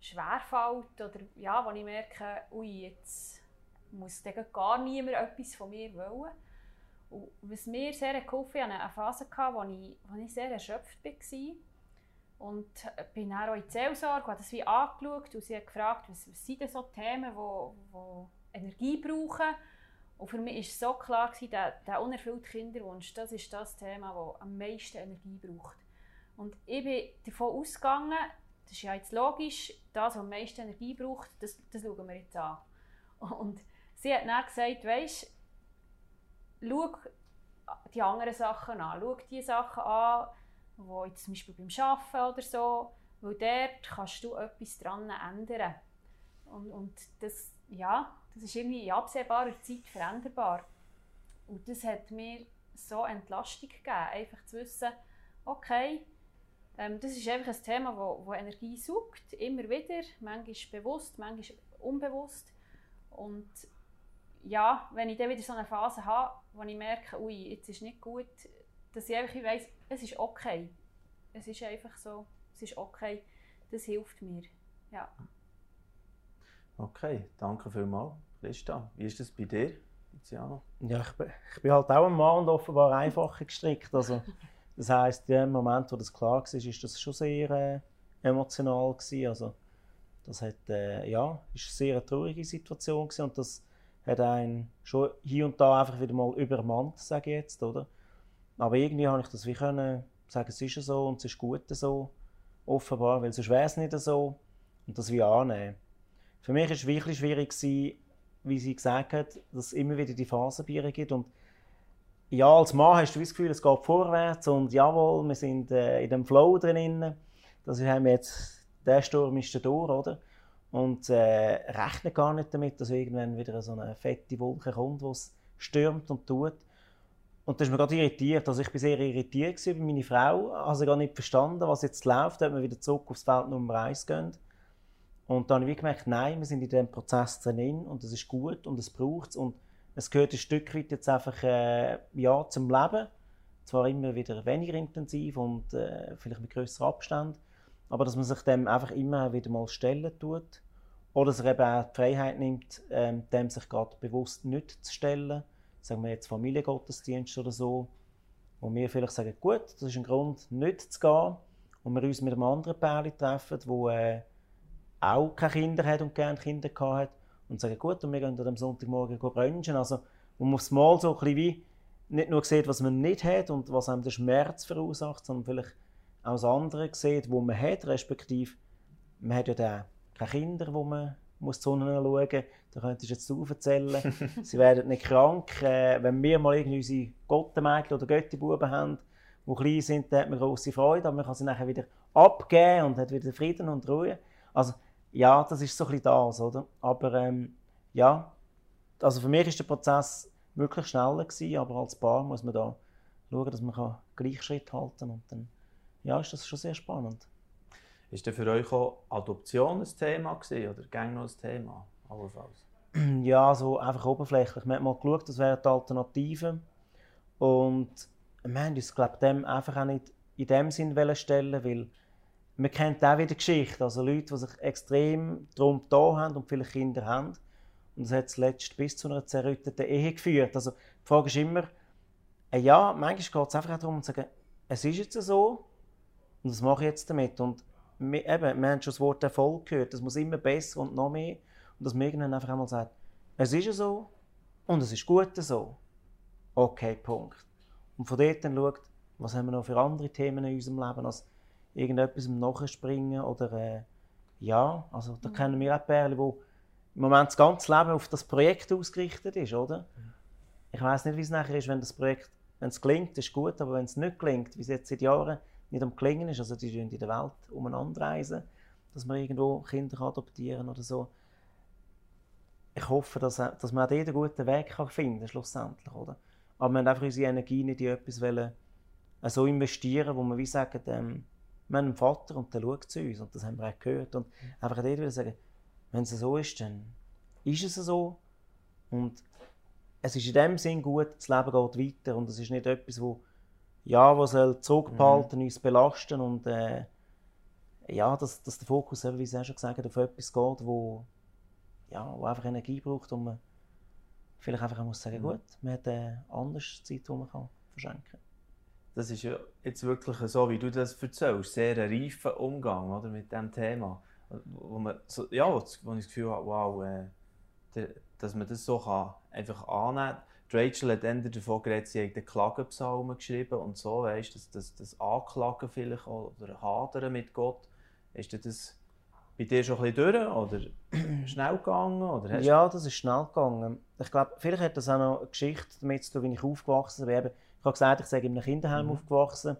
schwerfällt oder ja, wo ich merke, ui, jetzt muss gar niemand etwas von mir wollen. Und was mir sehr geholfen hat, ich eine Phase, wo ich, wo ich sehr erschöpft war und bin dann auch in die Seelsorge, habe das wie angeschaut und sie hat gefragt, was, was sind denn so Themen, die wo, wo Energie brauchen. Und für mich war so klar, gewesen, der, der unerfüllte Kinderwunsch, das ist das Thema, das am meisten Energie braucht. Und ich bin davon ausgegangen, das ist ja jetzt logisch, das, was am meisten Energie braucht, das, das schauen wir jetzt an. Und sie hat dann gesagt, weisst, schau die anderen Sachen an, schau die Sachen an, wo jetzt zum Beispiel beim Arbeiten oder so, weil dort kannst du etwas daran ändern. Und, und das, ja, das ist irgendwie in absehbarer Zeit veränderbar. Und das hat mir so Entlastung gegeben, einfach zu wissen, okay, ähm, das ist einfach ein Thema, wo, wo Energie sucht, immer wieder, manchmal bewusst, manchmal unbewusst. Und ja, wenn ich dann wieder so eine Phase habe, wo ich merke, ui, jetzt ist nicht gut, dass ich einfach weiss, es ist okay. Es ist einfach so, es ist okay. Das hilft mir. Ja. Okay, danke vielmals. Christa, wie ist das bei dir, Luciano? Ja, ich bin, ich bin halt auch ein Mann und offenbar einfacher gestrickt. Also, das heisst, im Moment, wo das klar war, ist das schon sehr äh, emotional gewesen. Also, das hat, äh, ja, ist eine sehr traurige Situation gewesen und das hat einen schon hier und da einfach wieder mal übermannt, sage ich jetzt, oder? Aber irgendwie habe ich das wie können sagen, es ist so und es ist gut so, offenbar, weil sonst wäre es nicht so und das wie annehmen. Für mich war es wirklich schwierig, wie sie gesagt hat, dass es immer wieder die Phasenbiere gibt und ja, als Mann hast du das Gefühl, es geht vorwärts und jawohl, wir sind äh, in dem Flow drin. Das haben wir jetzt, der Sturm ist da durch, oder? Und äh, rechnen gar nicht damit, dass irgendwann wieder so eine fette Wolke kommt, die es stürmt und tut. Und das ist mir gerade irritiert. Also ich war sehr irritiert über meine Frau. Also gar nicht verstanden, was jetzt läuft, ob wir wieder zurück aufs Feld Nummer 1 gehen. Und dann habe ich gemerkt, nein, wir sind in diesem Prozess drin und es ist gut und es braucht es. Und es gehört ein Stück weit jetzt einfach äh, ja, zum Leben. Zwar immer wieder weniger intensiv und äh, vielleicht mit größerem Abstand, aber dass man sich dem einfach immer wieder mal stellen tut. Oder dass er eben auch die Freiheit nimmt, ähm, dem sich gerade bewusst nicht zu stellen sagen wir jetzt Familiengottesdienst oder so, wo wir vielleicht sagen, gut, das ist ein Grund, nicht zu gehen, und wir uns mit einem anderen Pärchen treffen, wo äh, auch keine Kinder hat und gerne Kinder hat und sagen, gut, und wir gehen am Sonntagmorgen brunchen. Also, man muss mal so ein bisschen wie nicht nur sieht, was man nicht hat und was einem den Schmerz verursacht, sondern vielleicht auch das andere sieht, wo man hat, respektive man hat ja dann keine Kinder, wo man muss die Sonne schauen muss. Da könntest du jetzt du erzählen. Sie werden nicht krank. Äh, wenn wir mal irgendwie unsere Gottenmädchen oder Göttibuben haben, die klein sind, dann hat man große Freude, aber man kann sie nachher wieder abgeben und hat wieder Frieden und Ruhe. Also ja, das ist so ein bisschen das, oder? Aber ähm, ja, also für mich ist der Prozess wirklich schneller gewesen, aber als Paar muss man da schauen, dass man Gleichschritt halten kann und dann ja, ist das schon sehr spannend. Ist denn für euch auch Adoption ein Thema gewesen, oder gang noch ein Thema? Allenfalls? Ja, so einfach oberflächlich. Wir haben mal geschaut, das wären die Alternativen. Und wir haben uns, glaube dem einfach auch nicht in dem Sinn stellen weil man kennt auch wieder Geschichte. Also Leute, die sich extrem darum da haben und viele Kinder haben. Und das hat zuletzt bis zu einer zerrütteten Ehe geführt. Also die Frage ist immer, äh, ja, manchmal geht es einfach darum zu sagen, es ist jetzt so und was mache ich jetzt damit? Und wir, eben, wir haben schon das Wort Erfolg gehört, das muss immer besser und noch mehr. Und dass man irgendwann einfach einmal sagt, es ist so und es ist gut so. Okay, Punkt. Und von dort dann schaut, was haben wir noch für andere Themen in unserem Leben, als irgendetwas nachspringen oder äh, ja, also da mhm. kennen wir auch Perlen, wo im Moment das ganze Leben auf das Projekt ausgerichtet ist, oder? Mhm. Ich weiß nicht, wie es nachher ist, wenn das Projekt, wenn es gelingt, ist gut, aber wenn es nicht gelingt, wie es jetzt seit Jahren nicht am Gelingen ist, also die in der Welt umeinander reisen, dass man irgendwo Kinder adoptieren oder so. Ich hoffe, dass, dass man auch dort einen guten Weg kann finden schlussendlich, oder? Aber wir haben einfach unsere Energie nicht in etwas wollen, äh, so investieren, wo wir wie sagen, ähm, wir haben einen Vater und der schaut zu uns. Und das haben wir auch gehört. Und einfach dort wieder sagen, wenn es so ist, dann ist es so. Und es ist in dem Sinn gut, das Leben geht weiter. Und es ist nicht etwas, wo ja, was soll zurückbehalten, mhm. uns belasten und äh, ja, dass, dass der Fokus, wie Sie auch schon gesagt haben, auf etwas geht, wo, ja, wo einfach Energie braucht und man vielleicht einfach muss sagen, mhm. gut, man hat eine andere Zeit, die man kann verschenken kann. Das ist ja jetzt wirklich so, wie du das erzählst, sehr ein reifer Umgang oder, mit diesem Thema. Wo, man so, ja, wo ich das Gefühl habe, wow, äh, dass man das so kann, einfach annehmen kann Rachel hat dann davon geredet, sie hat den Klagenpsalm geschrieben und so, weißt das, das, das Anklagen vielleicht oder Hadern mit Gott. Ist das bei dir schon ein bisschen durch oder schnell gegangen? Oder ja, das ist schnell gegangen. Ich glaube, vielleicht hat das auch noch eine Geschichte damit zu tun, wie ich aufgewachsen bin. Ich habe gesagt, ich sage in einem Kinderheim mhm. aufgewachsen.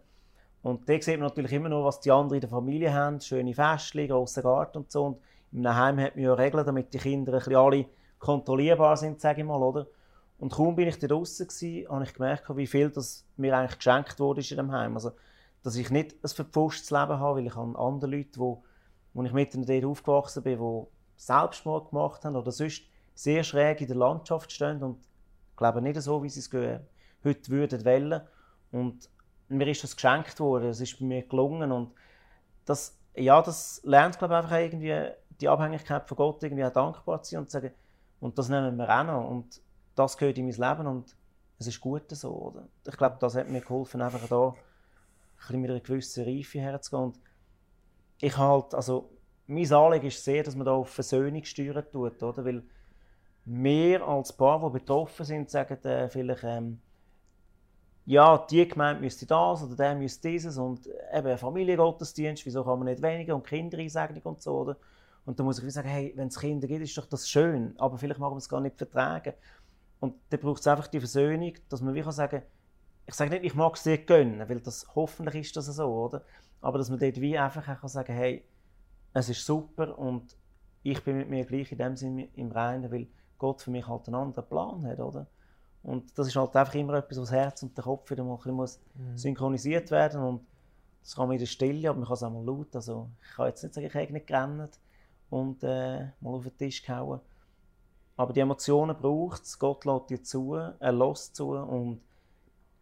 Und da sieht man natürlich immer noch, was die anderen in der Familie haben. Schöne Festchen, grosser Garten und so. Und in einem Heim hat man ja Regeln, damit die Kinder ein bisschen alle kontrollierbar sind, sage ich mal, oder? Und kaum bin ich da draußen habe ich gemerkt, wie viel das mir eigentlich geschenkt wurde in dem Heim. Also, dass ich nicht ein verpfuschtes Leben habe, weil ich an andere Leute, wo, wo ich mit dort aufgewachsen bin, die Selbstmord gemacht haben oder sonst sehr schräg in der Landschaft stehen und glaube nicht so, wie sie es heute würden wollen. Und mir ist das geschenkt worden, es ist mir gelungen und das, ja, das lernt glaube ich einfach irgendwie die Abhängigkeit von Gott irgendwie auch dankbar zu sein und zu sagen, und das nehmen wir auch noch. Und das gehört in mein Leben und es ist gut so. Oder? Ich glaube, das hat mir geholfen, einfach da ein mit einer gewissen Reife herzugehen. Und ich halt, also, mein Anliegen ist sehr, dass man da auf Versöhnung steuern tut, oder? Weil wir als Paar, die betroffen sind, sagen äh, vielleicht, ähm, ja, die Gemeinde müsste das oder der müsste dieses und eben Familiengottesdienst, wieso kann man nicht weniger und Kindereinsegnung und so, oder? Und da muss ich sagen, hey, wenn es Kinder gibt, ist doch das schön, aber vielleicht mag man es gar nicht vertragen. Und dann braucht es einfach die Versöhnung, dass man wie kann sagen ich sage nicht, ich mag es dir gönnen, weil das hoffentlich ist das so, oder? Aber dass man dort wie einfach kann sagen hey, es ist super und ich bin mit mir gleich in dem Sinne im Reinen, weil Gott für mich halt einen anderen Plan hat, oder? Und das ist halt einfach immer etwas, was das Herz und der Kopf wieder mal ein bisschen mhm. synchronisiert werden und das kann man in der Stille, aber man kann es auch mal laut. Also ich kann jetzt nicht sagen, ich habe nicht gerannt und äh, mal auf den Tisch gehauen. Aber die Emotionen braucht es, Gott lässt dir zu, er lässt zu und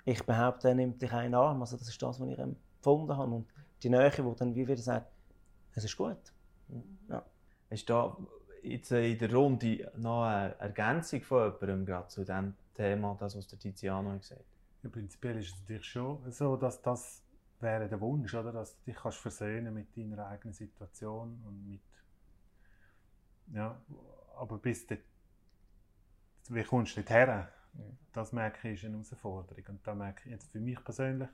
ich behaupte, er nimmt dich einen Arm. Also das ist das, was ich empfunden habe. Und die Nähe, die dann wie wieder sagt, es ist gut. Ja. Ist da jetzt in der Runde noch eine Ergänzung von jemandem gerade zu diesem Thema, das, was der Tiziano gesagt hat? Ja, prinzipiell ist es natürlich schon so, dass das wäre der Wunsch, oder? dass du dich kannst versöhnen mit deiner eigenen Situation und mit ja, aber bis dort wie kommst du nicht her? Das merke ich ist eine Herausforderung. Und da merke ich jetzt für mich persönlich,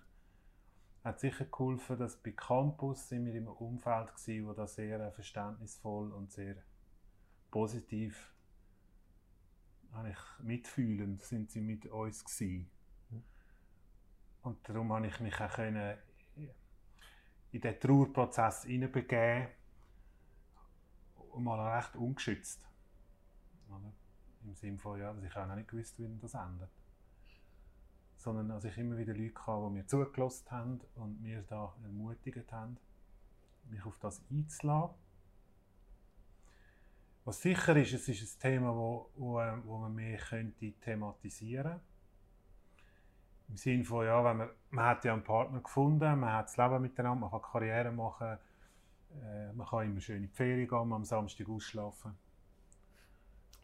hat sicher geholfen, dass bei Campus sind wir im Umfeld gewesen, wo das sehr verständnisvoll und sehr positiv eigentlich mitfühlend sind sie mit uns gewesen. Und darum habe ich mich auch können in den Trauerprozess hineinbegeben und mal recht ungeschützt. Oder? Im Sinne von, ja, dass ich auch noch nicht gewusst, wie das endet. Sondern dass ich immer wieder Leute hatte, die mir zugelassen haben und mir da ermutigt haben, mich auf das einzulassen. Was sicher ist, es ist ein Thema, wo, wo, wo man mehr könnte thematisieren könnte. Im Sinne von, ja, wenn man, man hat ja einen Partner gefunden, man hat das Leben miteinander, man kann Karriere machen, äh, man kann immer schön in die Ferien gehen, am Samstag ausschlafen.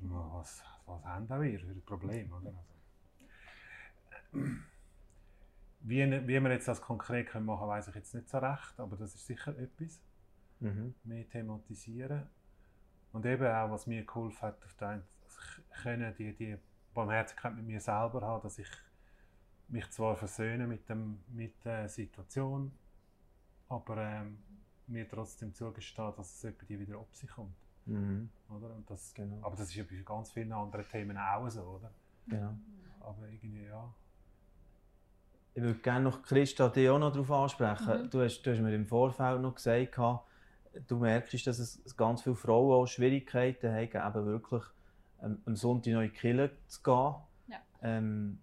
Was, was haben wir für ein Problem? Oder? Also, wie, wie wir jetzt das konkret können machen können, weiß ich jetzt nicht so recht, aber das ist sicher etwas. Mhm. Mehr thematisieren. Und eben auch, was mir geholfen hat, auf der können die, die Barmherzigkeit mit mir selber haben, dass ich mich zwar versöhne mit, dem, mit der Situation, aber ähm, mir trotzdem zugestehe, dass es die wieder auf sich kommt. Mhm. Oder? Und das, genau. Aber das ist ja bei ganz vielen anderen Themen auch so, oder? Genau. Aber irgendwie, ja. Ich würde gerne noch Christa dich auch noch darauf ansprechen. Mhm. Du, hast, du hast mir im Vorfeld noch gesagt, du merkst, dass es ganz viele Frauen auch Schwierigkeiten haben, eben wirklich ähm, am Sonntag noch in die Kirche zu gehen. Ja. Ähm,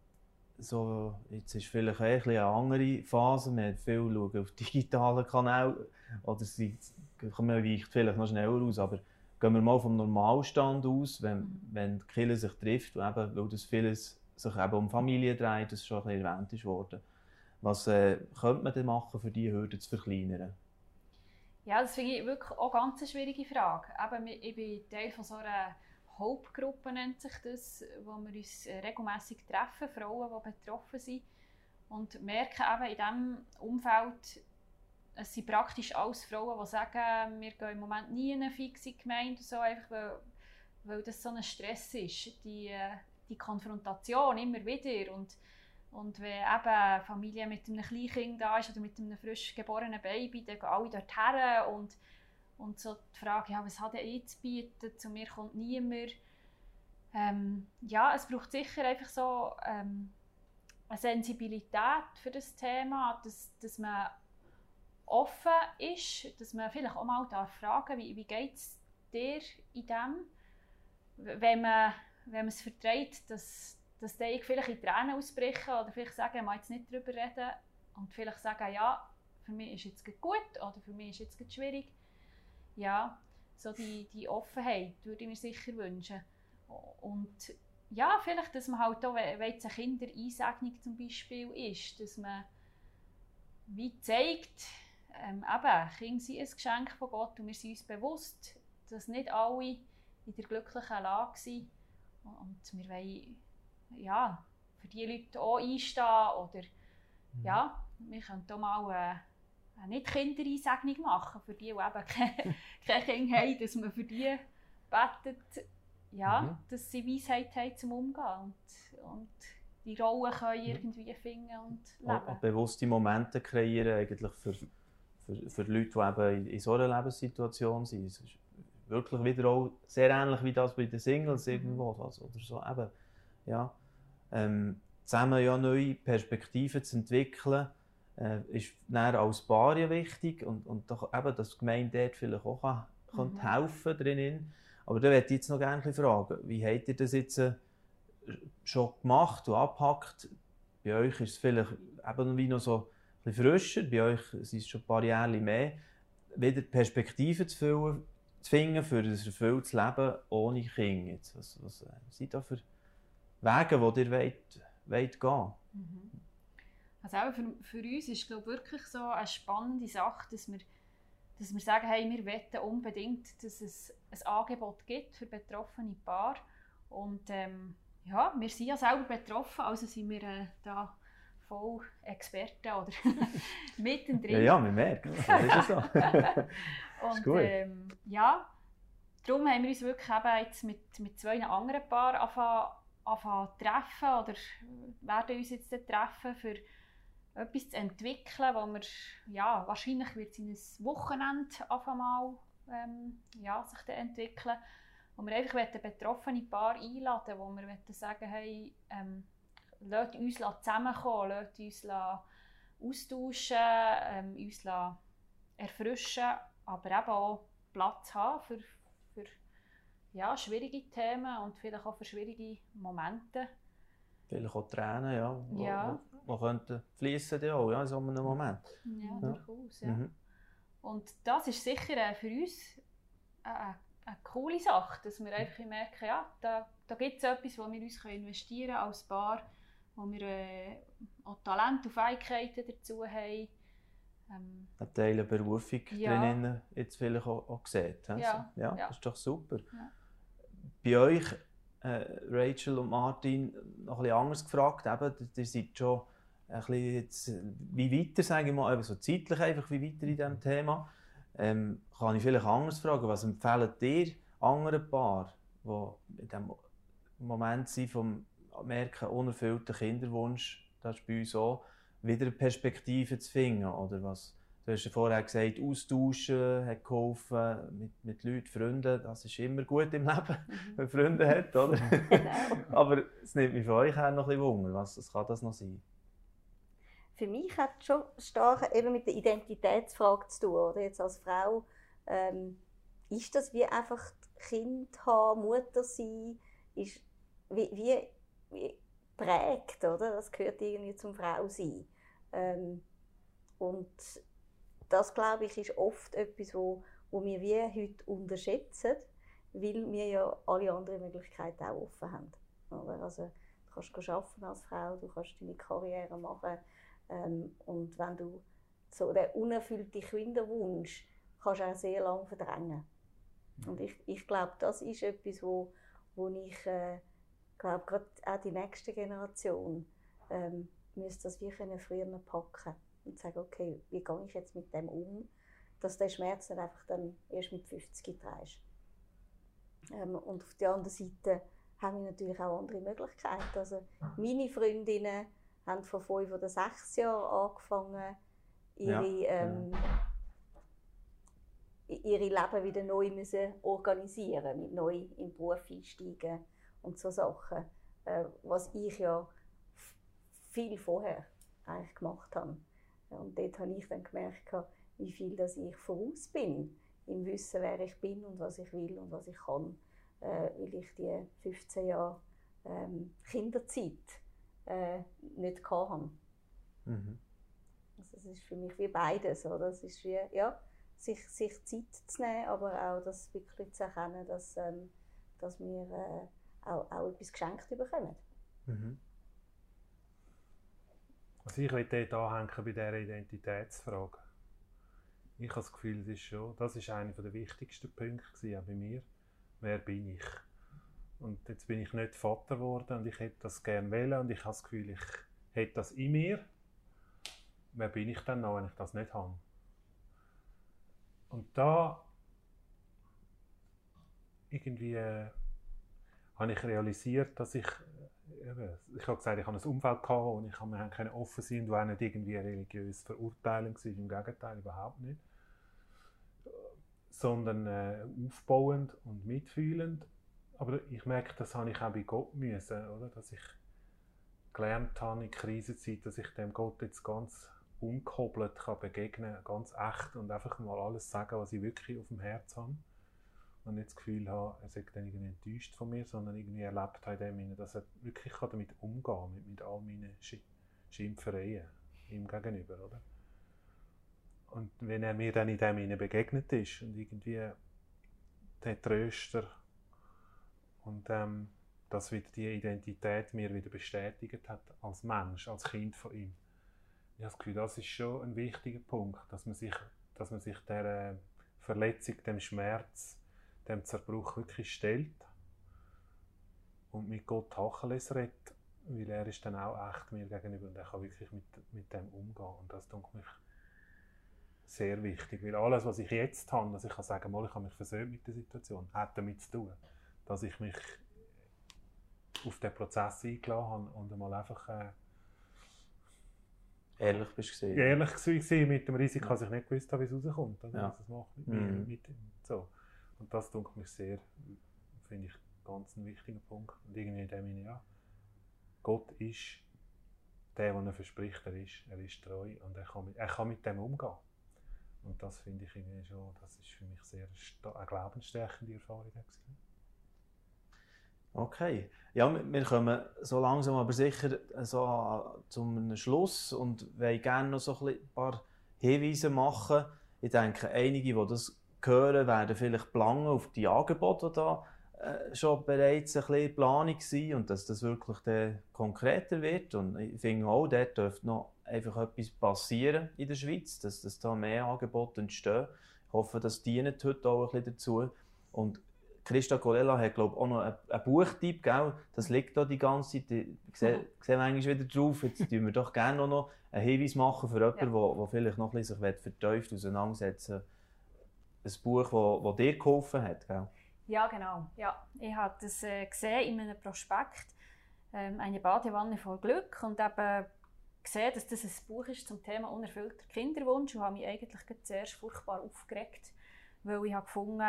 so, jetzt ist vielleicht ein eine andere Phase. Wir viel schauen auf digitalen Kanälen. Oder sie, man weicht vielleicht noch schneller aus. Aber gehen wir mal vom Normalstand aus, wenn, mhm. wenn die Kirche sich trifft, eben, weil das vieles sich eben um Familie dreht, das schon ein erwähnt ist worden. Was äh, könnte man denn machen, für diese Hürde zu verkleinern? Ja, das finde ich wirklich auch ganz eine schwierige Frage. Eben, ich bin Teil von so einer Hope-Gruppe, nennt sich das, wo wir uns äh, regelmäßig treffen, Frauen, die betroffen sind. Und merken eben in diesem Umfeld, es sind praktisch alles Frauen, die sagen, wir gehen im Moment nie in eine fixe Gemeinde, so, einfach weil, weil das so ein Stress ist, die, äh, die Konfrontation immer wieder. Und, und wenn eben Familie mit einem Kleinkind da ist oder mit einem frisch geborenen Baby, dann gehen alle dorthin und, und so die Frage, ja, was hat er zu bieten, zu mir kommt niemand. Ähm, ja, es braucht sicher einfach so ähm, eine Sensibilität für das Thema, dass, dass man offen ist, dass man vielleicht auch mal darf fragen wie, wie geht es dir in dem, wenn man, wenn man es verträgt, dass, dass die vielleicht in Tränen ausbrechen oder vielleicht sagen, ich jetzt nicht darüber reden und vielleicht sagen, ja, für mich ist jetzt gut oder für mich ist jetzt schwierig. Ja, so die, die Offenheit würde ich mir sicher wünschen. Und ja, vielleicht, dass man halt auch, wenn es eine Kindereinsegnung zum Beispiel ist, dass man wie zeigt, ähm, eben, Kinder sind ein Geschenk von Gott und wir sind uns bewusst, dass nicht alle in der glücklichen Lage sind. Und wir wollen ja, für diese Leute auch einstehen oder mhm. ja, wir können hier mal äh, eine Nicht-Kindereinsegnung machen, für die, die eben keine, keine Kinder haben, dass man für die betet, ja, mhm. dass sie Weisheit haben zum Umgehen und, und die Rollen können mhm. irgendwie finden und leben. Bewusste Momente kreieren eigentlich für für, für Leute, die eben in, so einer Lebenssituation sind. Es ist wirklich wieder auch sehr ähnlich wie das bei den Singles mhm. irgendwo. Also, oder so. Eben, ja. Ähm, zusammen ja neue Perspektiven zu entwickeln, äh, ist dann als Paar ja wichtig und, und doch eben, dass die Gemeinde dort vielleicht auch kann, mhm. helfen drinnen. Aber da möchte ich jetzt noch gerne fragen, wie habt ihr das jetzt äh, schon gemacht und abgepackt? Bei euch ist es vielleicht eben wie noch so bisschen frischer. Bei euch sind es schon ein paar Jahre mehr. Wieder Perspektiven zu, füllen, zu finden für ein erfülltes Leben ohne Kinder. Jetzt, was, was äh, sind da für Wege, die ihr wollt, wollt gehen mhm. Also für, für uns ist glaube wirklich so eine spannende Sache, dass wir, dass wir sagen, hey, wir wollen unbedingt, dass es ein Angebot gibt für betroffene Paare. Und ähm, ja, wir sind ja selber betroffen, also sind wir äh, da voll Experten oder mittendrin. Ja, ja, man merkt das ist so. und ähm, ja, darum haben wir uns wirklich eben jetzt mit, mit zwei anderen Paaren anfangen treffen oder werden uns jetzt treffen, für etwas zu entwickeln, wo wir, ja, wahrscheinlich wird es in ein Wochenende mal ähm, ja, sich dann entwickeln, wo wir einfach betroffene Paar einladen wo wir sagen, hey, ähm, lasst uns zusammenkommen, lasst uns austauschen, ähm, uns erfrischen, aber eben auch Platz haben für, für ja, schwierige Themen und vielleicht auch für schwierige Momente. Vielleicht auch Tränen, ja. ja. Die könnten fließen auch, ja, in so einem Moment. Ja, ja. durchaus, ja. Mhm. Und das ist sicher äh, für uns eine, eine, coole Sache, dass wir einfach merken, ja, da, da gibt es etwas, wo wir uns investieren können als Paar, wo wir äh, auch Talent und Fähigkeiten dazu haben. Ähm, Eine Teil Berufung ja. drinnen jetzt vielleicht auch, auch sieht. Ja, ja, ja, das ist doch super. Ja. Bei euch, äh, Rachel und Martin, noch ein bisschen anders gefragt. Eben, ihr seid schon ein bisschen jetzt, wie weiter, sage ich mal, so zeitlich einfach, wie weiter in diesem Thema. Ähm, kann ich vielleicht anders fragen, was empfehlt ihr anderen Paar, die in diesem Moment sind vom merken, unerfüllten Kinderwunsch, das ist bei uns auch, wieder eine Perspektive zu finden, oder was? Du hast ja vorher gesagt, austauschen hat geholfen, mit, mit Leuten, Freunden, das ist immer gut im Leben, mhm. wenn man Freunde hat, oder? Genau. Aber es nimmt mich von euch auch noch ein bisschen Wunder, was, was kann das noch sein? Für mich hat es schon stark eben mit der Identitätsfrage zu tun, oder? Jetzt als Frau, ähm, ist das wie einfach Kind haben, Mutter sein, ist, wie, wie prägt, oder? Das gehört irgendwie zum Frausein. Ähm, und das, glaube ich, ist oft etwas, wo, wo wir wie heute unterschätzen, weil wir ja alle anderen Möglichkeiten auch offen haben. Oder? Also, du kannst arbeiten als Frau, du kannst deine Karriere machen ähm, und wenn du so den unerfüllten Kinderwunsch kannst du auch sehr lange verdrängen. Und ich, ich glaube, das ist etwas, wo, wo ich äh, glaube, gerade auch die nächste Generation ähm, müsste das wie können früher packen und sagen, okay, wie gehe ich jetzt mit dem um, dass der Schmerz nicht einfach dann erst mit 50 trägst. Ähm, und auf der anderen Seite haben wir natürlich auch andere Möglichkeiten. Also meine Freundinnen haben vor fünf oder sechs Jahren angefangen, ihre, ja. ähm, ihre Leben wieder neu müssen organisieren, mit neu im Beruf einsteigen und so Sachen, äh, was ich ja viel vorher eigentlich gemacht habe. Und dort habe ich dann gemerkt, wie viel dass ich voraus bin im Wissen, wer ich bin und was ich will und was ich kann, äh, weil ich die 15 Jahre ähm, Kinderzeit äh, nicht hatte. Mhm. Also es ist für mich wie beides. Oder? Es ist wie, ja, sich, sich Zeit zu nehmen, aber auch das wirklich zu erkennen, dass, ähm, dass wir äh, auch, auch etwas geschenkt bekommen. Mhm. Also ich will dort anhängen bei dieser Identitätsfrage. Ich habe das Gefühl, das ist, schon, das ist einer der wichtigsten Punkte auch bei mir. Wer bin ich? Und jetzt bin ich nicht Vater geworden und ich hätte das gerne wollen und ich habe das Gefühl, ich hätte das in mir. Wer bin ich dann noch, wenn ich das nicht habe? Und da irgendwie äh, habe ich realisiert, dass ich, eben, ich habe gesagt, ich habe ein Umfeld gehabt und ich habe offen sein und auch nicht irgendwie religiös verurteilen war, im Gegenteil, überhaupt nicht. Sondern äh, aufbauend und mitfühlend. Aber ich merke, das habe ich auch bei Gott müssen, oder? Dass ich gelernt habe in Krisenzeit, dass ich dem Gott jetzt ganz ungehobelt kann begegnen, ganz echt und einfach mal alles sagen, was ich wirklich auf dem Herz habe und nicht das Gefühl habe, er sei dann irgendwie enttäuscht von mir, sondern irgendwie erlebt habe in dem dass er wirklich damit umgehen kann, mit, mit all meinen Schimpfereien ihm gegenüber, oder? Und wenn er mir dann in dem begegnet ist und irgendwie der Tröster und ähm, dass wieder die Identität mir wieder bestätigt hat als Mensch, als Kind von ihm. Ich habe das Gefühl, das ist schon ein wichtiger Punkt, dass man sich, dass man sich der Verletzung, dem Schmerz dem Zerbruch wirklich stellt und mit Gott Tacheles redet, weil er ist dann auch echt mir gegenüber und er kann wirklich mit, mit dem umgehen und das tut mich sehr wichtig, weil alles, was ich jetzt habe, dass ich kann sagen, mal, ich habe mich versöhnt mit der Situation, hat damit zu tun, dass ich mich auf den Prozess eingeladen habe und einmal einfach äh, ehrlich bist du ehrlich gewesen mit dem Risiko, dass ich nicht gewusst habe, wie es rauskommt. Also, Ja. was es macht mit Mhm. mir. Mit, so. Und das tut mich sehr, finde ich, ganz ein wichtiger Punkt. Und irgendwie in dem Sinne, ja, Gott ist der, der er verspricht, er ist, er ist treu und er kann, mit, er kann mit dem umgehen. Und das finde ich irgendwie schon, das ist für mich sehr eine glaubensstärkende Erfahrung. gewesen. Okay. Ja, wir- kommen so langsam aber sicher so zum Schluss und wollen gerne noch so ein paar Hinweise machen. Ich denke, einige, die das hören, werden vielleicht planen auf die Angebote, die da äh, schon bereits ein bisschen Planung sind und dass das wirklich dann konkreter wird. Und ich finde auch, dort dürfte noch einfach etwas passieren in der Schweiz, dass, dass da mehr Angebote entstehen. Ich hoffe, das dient heute auch ein bisschen dazu. Und Christa Colella hat, glaube ich, auch noch einen, Buchtipp, gell? Das liegt da die ganze Zeit. Ich sehe, ich sehe manchmal wieder drauf. Jetzt tun wir doch gerne noch einen Hinweis machen für jemanden, der Ja. vielleicht noch ein bisschen sich vertieft auseinandersetzen will. Ein Buch, das dir geholfen hat, gell? Ja, genau. Ja, ich habe das äh, gesehen in einem Prospekt, ähm, eine Badewanne voll Glück und eben gesehen, dass das ein Buch ist zum Thema unerfüllter Kinderwunsch und habe mich eigentlich zuerst furchtbar aufgeregt, weil ich habe gefunden,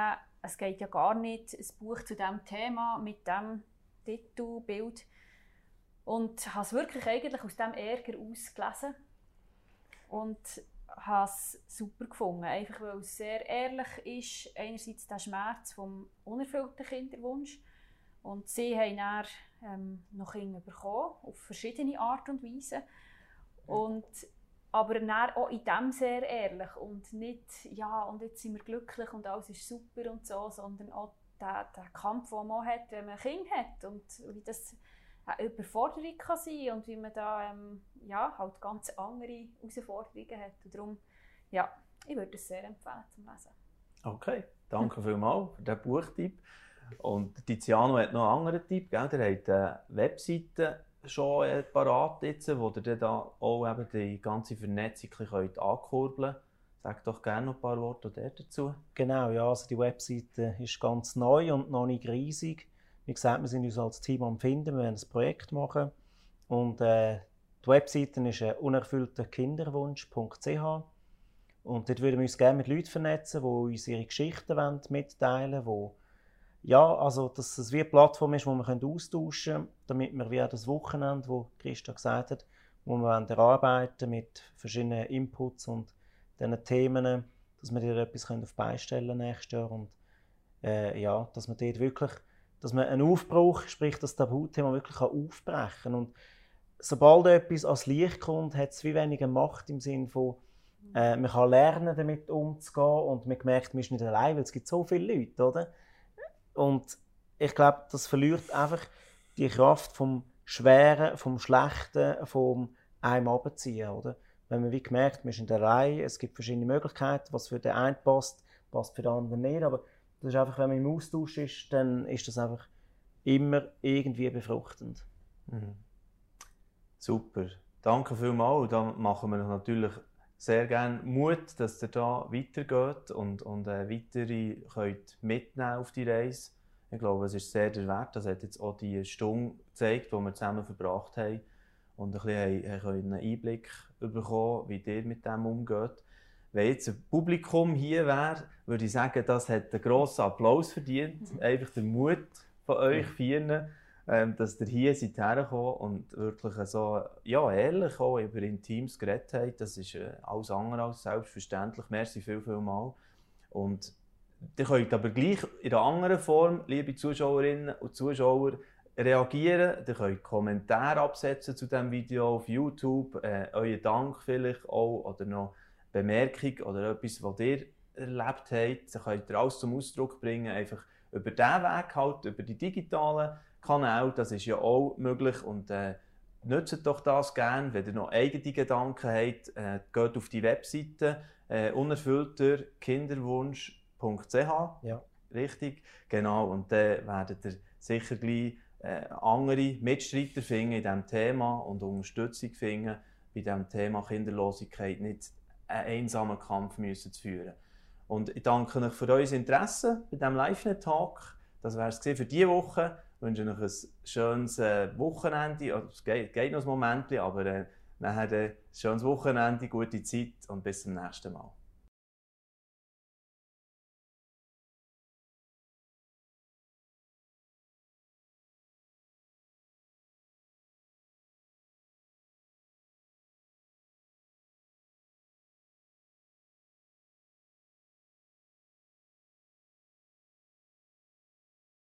es geht ja gar nicht ein Buch zu diesem Thema mit dem Titel, Bild und habe es wirklich eigentlich aus diesem Ärger ausgelesen und habe es super gefunden, einfach weil es sehr ehrlich ist, einerseits der Schmerz vom unerfüllten Kinderwunsch. Und sie haben dann ähm, noch Kinder bekommen, auf verschiedene Art und Weise. Und aber dann auch in dem sehr ehrlich und nicht, ja, und jetzt sind wir glücklich und alles ist super und so, sondern auch der, der Kampf, den man hat, wenn man ein Kind hat und wie das eine Überforderung kann sein und wie man da ähm, ja, halt ganz andere Herausforderungen hat. Und darum, ja, ich würde es sehr empfehlen zum Lesen. Okay, danke vielmals für diesen Buchtipp. Und Tiziano hat noch einen anderen Tipp. Gell? Der hat eine Webseite schon äh, parat, jetzt, wo ihr dann da auch eben die ganze Vernetzung bisschen ankurbeln könnt. Sag doch gerne noch ein paar Worte der dazu. Genau, ja, also die Webseite ist ganz neu und noch nicht riesig. Wie gesagt, wir sind uns als Team am Finden, wir werden ein Projekt machen. Und äh, die Webseite ist äh, unerfüllterkinderwunsch.ch und dort würden wir uns gerne mit Leuten vernetzen, die uns ihre Geschichten wollen, mitteilen wollen. Ja, also dass es wie eine Plattform ist, wo wir austauschen können, damit wir wie auch das Wochenende, wo Christa gesagt hat, wo wir wollen erarbeiten mit verschiedenen Inputs und diesen Themen, dass wir dort etwas auf die Beine stellen nächstes Jahr und äh, ja, dass man dort wirklich, dass man einen Aufbruch, sprich das Tabuthema wirklich aufbrechen kann. Und sobald etwas ans Licht kommt, hat es wie weniger Macht im Sinn von, äh, man kann lernen, damit umzugehen und man merkt, man ist nicht allein, weil es gibt so viele Leute, oder? Und ich glaube, das verliert einfach die Kraft vom Schweren, vom Schlechten, vom einem abziehen, oder? Wenn man wie gemerkt, man ist nicht allein, es gibt verschiedene Möglichkeiten, was für den einen passt, passt für den anderen nicht, aber das ist einfach, wenn man im Austausch ist, dann ist das einfach immer irgendwie befruchtend. Mhm. Super. Danke vielmals. Da machen wir natürlich sehr gerne Mut, dass ihr da weitergeht und, und äh, weitere könnt mitnehmen auf die Reise. Ich glaube, es ist sehr der Wert. Das hat jetzt auch die Stunde gezeigt, die wir zusammen verbracht haben und ein bisschen einen Einblick bekommen, wie ihr mit dem umgeht. Wenn jetzt ein Publikum hier wäre, würde ich sagen, das hat einen grossen Applaus verdient. Einfach der Mut von euch vieren, ähm, dass ihr hier seid hergekommen und wirklich so ja, ehrlich auch über Intimes geredet habt. Das ist äh, alles andere als selbstverständlich. Merci viel, viel mal. Und ihr könnt aber gleich in einer anderen Form, liebe Zuschauerinnen und Zuschauer, reagieren. Ihr könnt Kommentare absetzen zu diesem Video auf YouTube, äh, euren Dank vielleicht auch oder noch Bemerkung oder etwas, was ihr erlebt habt. Das könnt ihr alles zum Ausdruck bringen, einfach über diesen Weg halt, über die digitalen Kanäle, das ist ja auch möglich und äh, nutzt doch das gerne, wenn ihr noch eigene Gedanken habt, äh, geht auf die Webseite äh, unerfüllterkinderwunsch.ch Ja. richtig, genau, und dann werdet ihr sicher gleich äh, andere Mitstreiter finden in diesem Thema und Unterstützung finden, bei diesem Thema Kinderlosigkeit nicht einen einsamen Kampf müssen zu führen. Und ich danke euch für euer Interesse bei diesem LiveNet-Talk. Das wäre es für diese Woche. wünsche euch ein schönes äh, Wochenende. Es geht, geht noch ein Moment, aber äh, nachher ein schönes Wochenende, gute Zeit und bis zum nächsten Mal.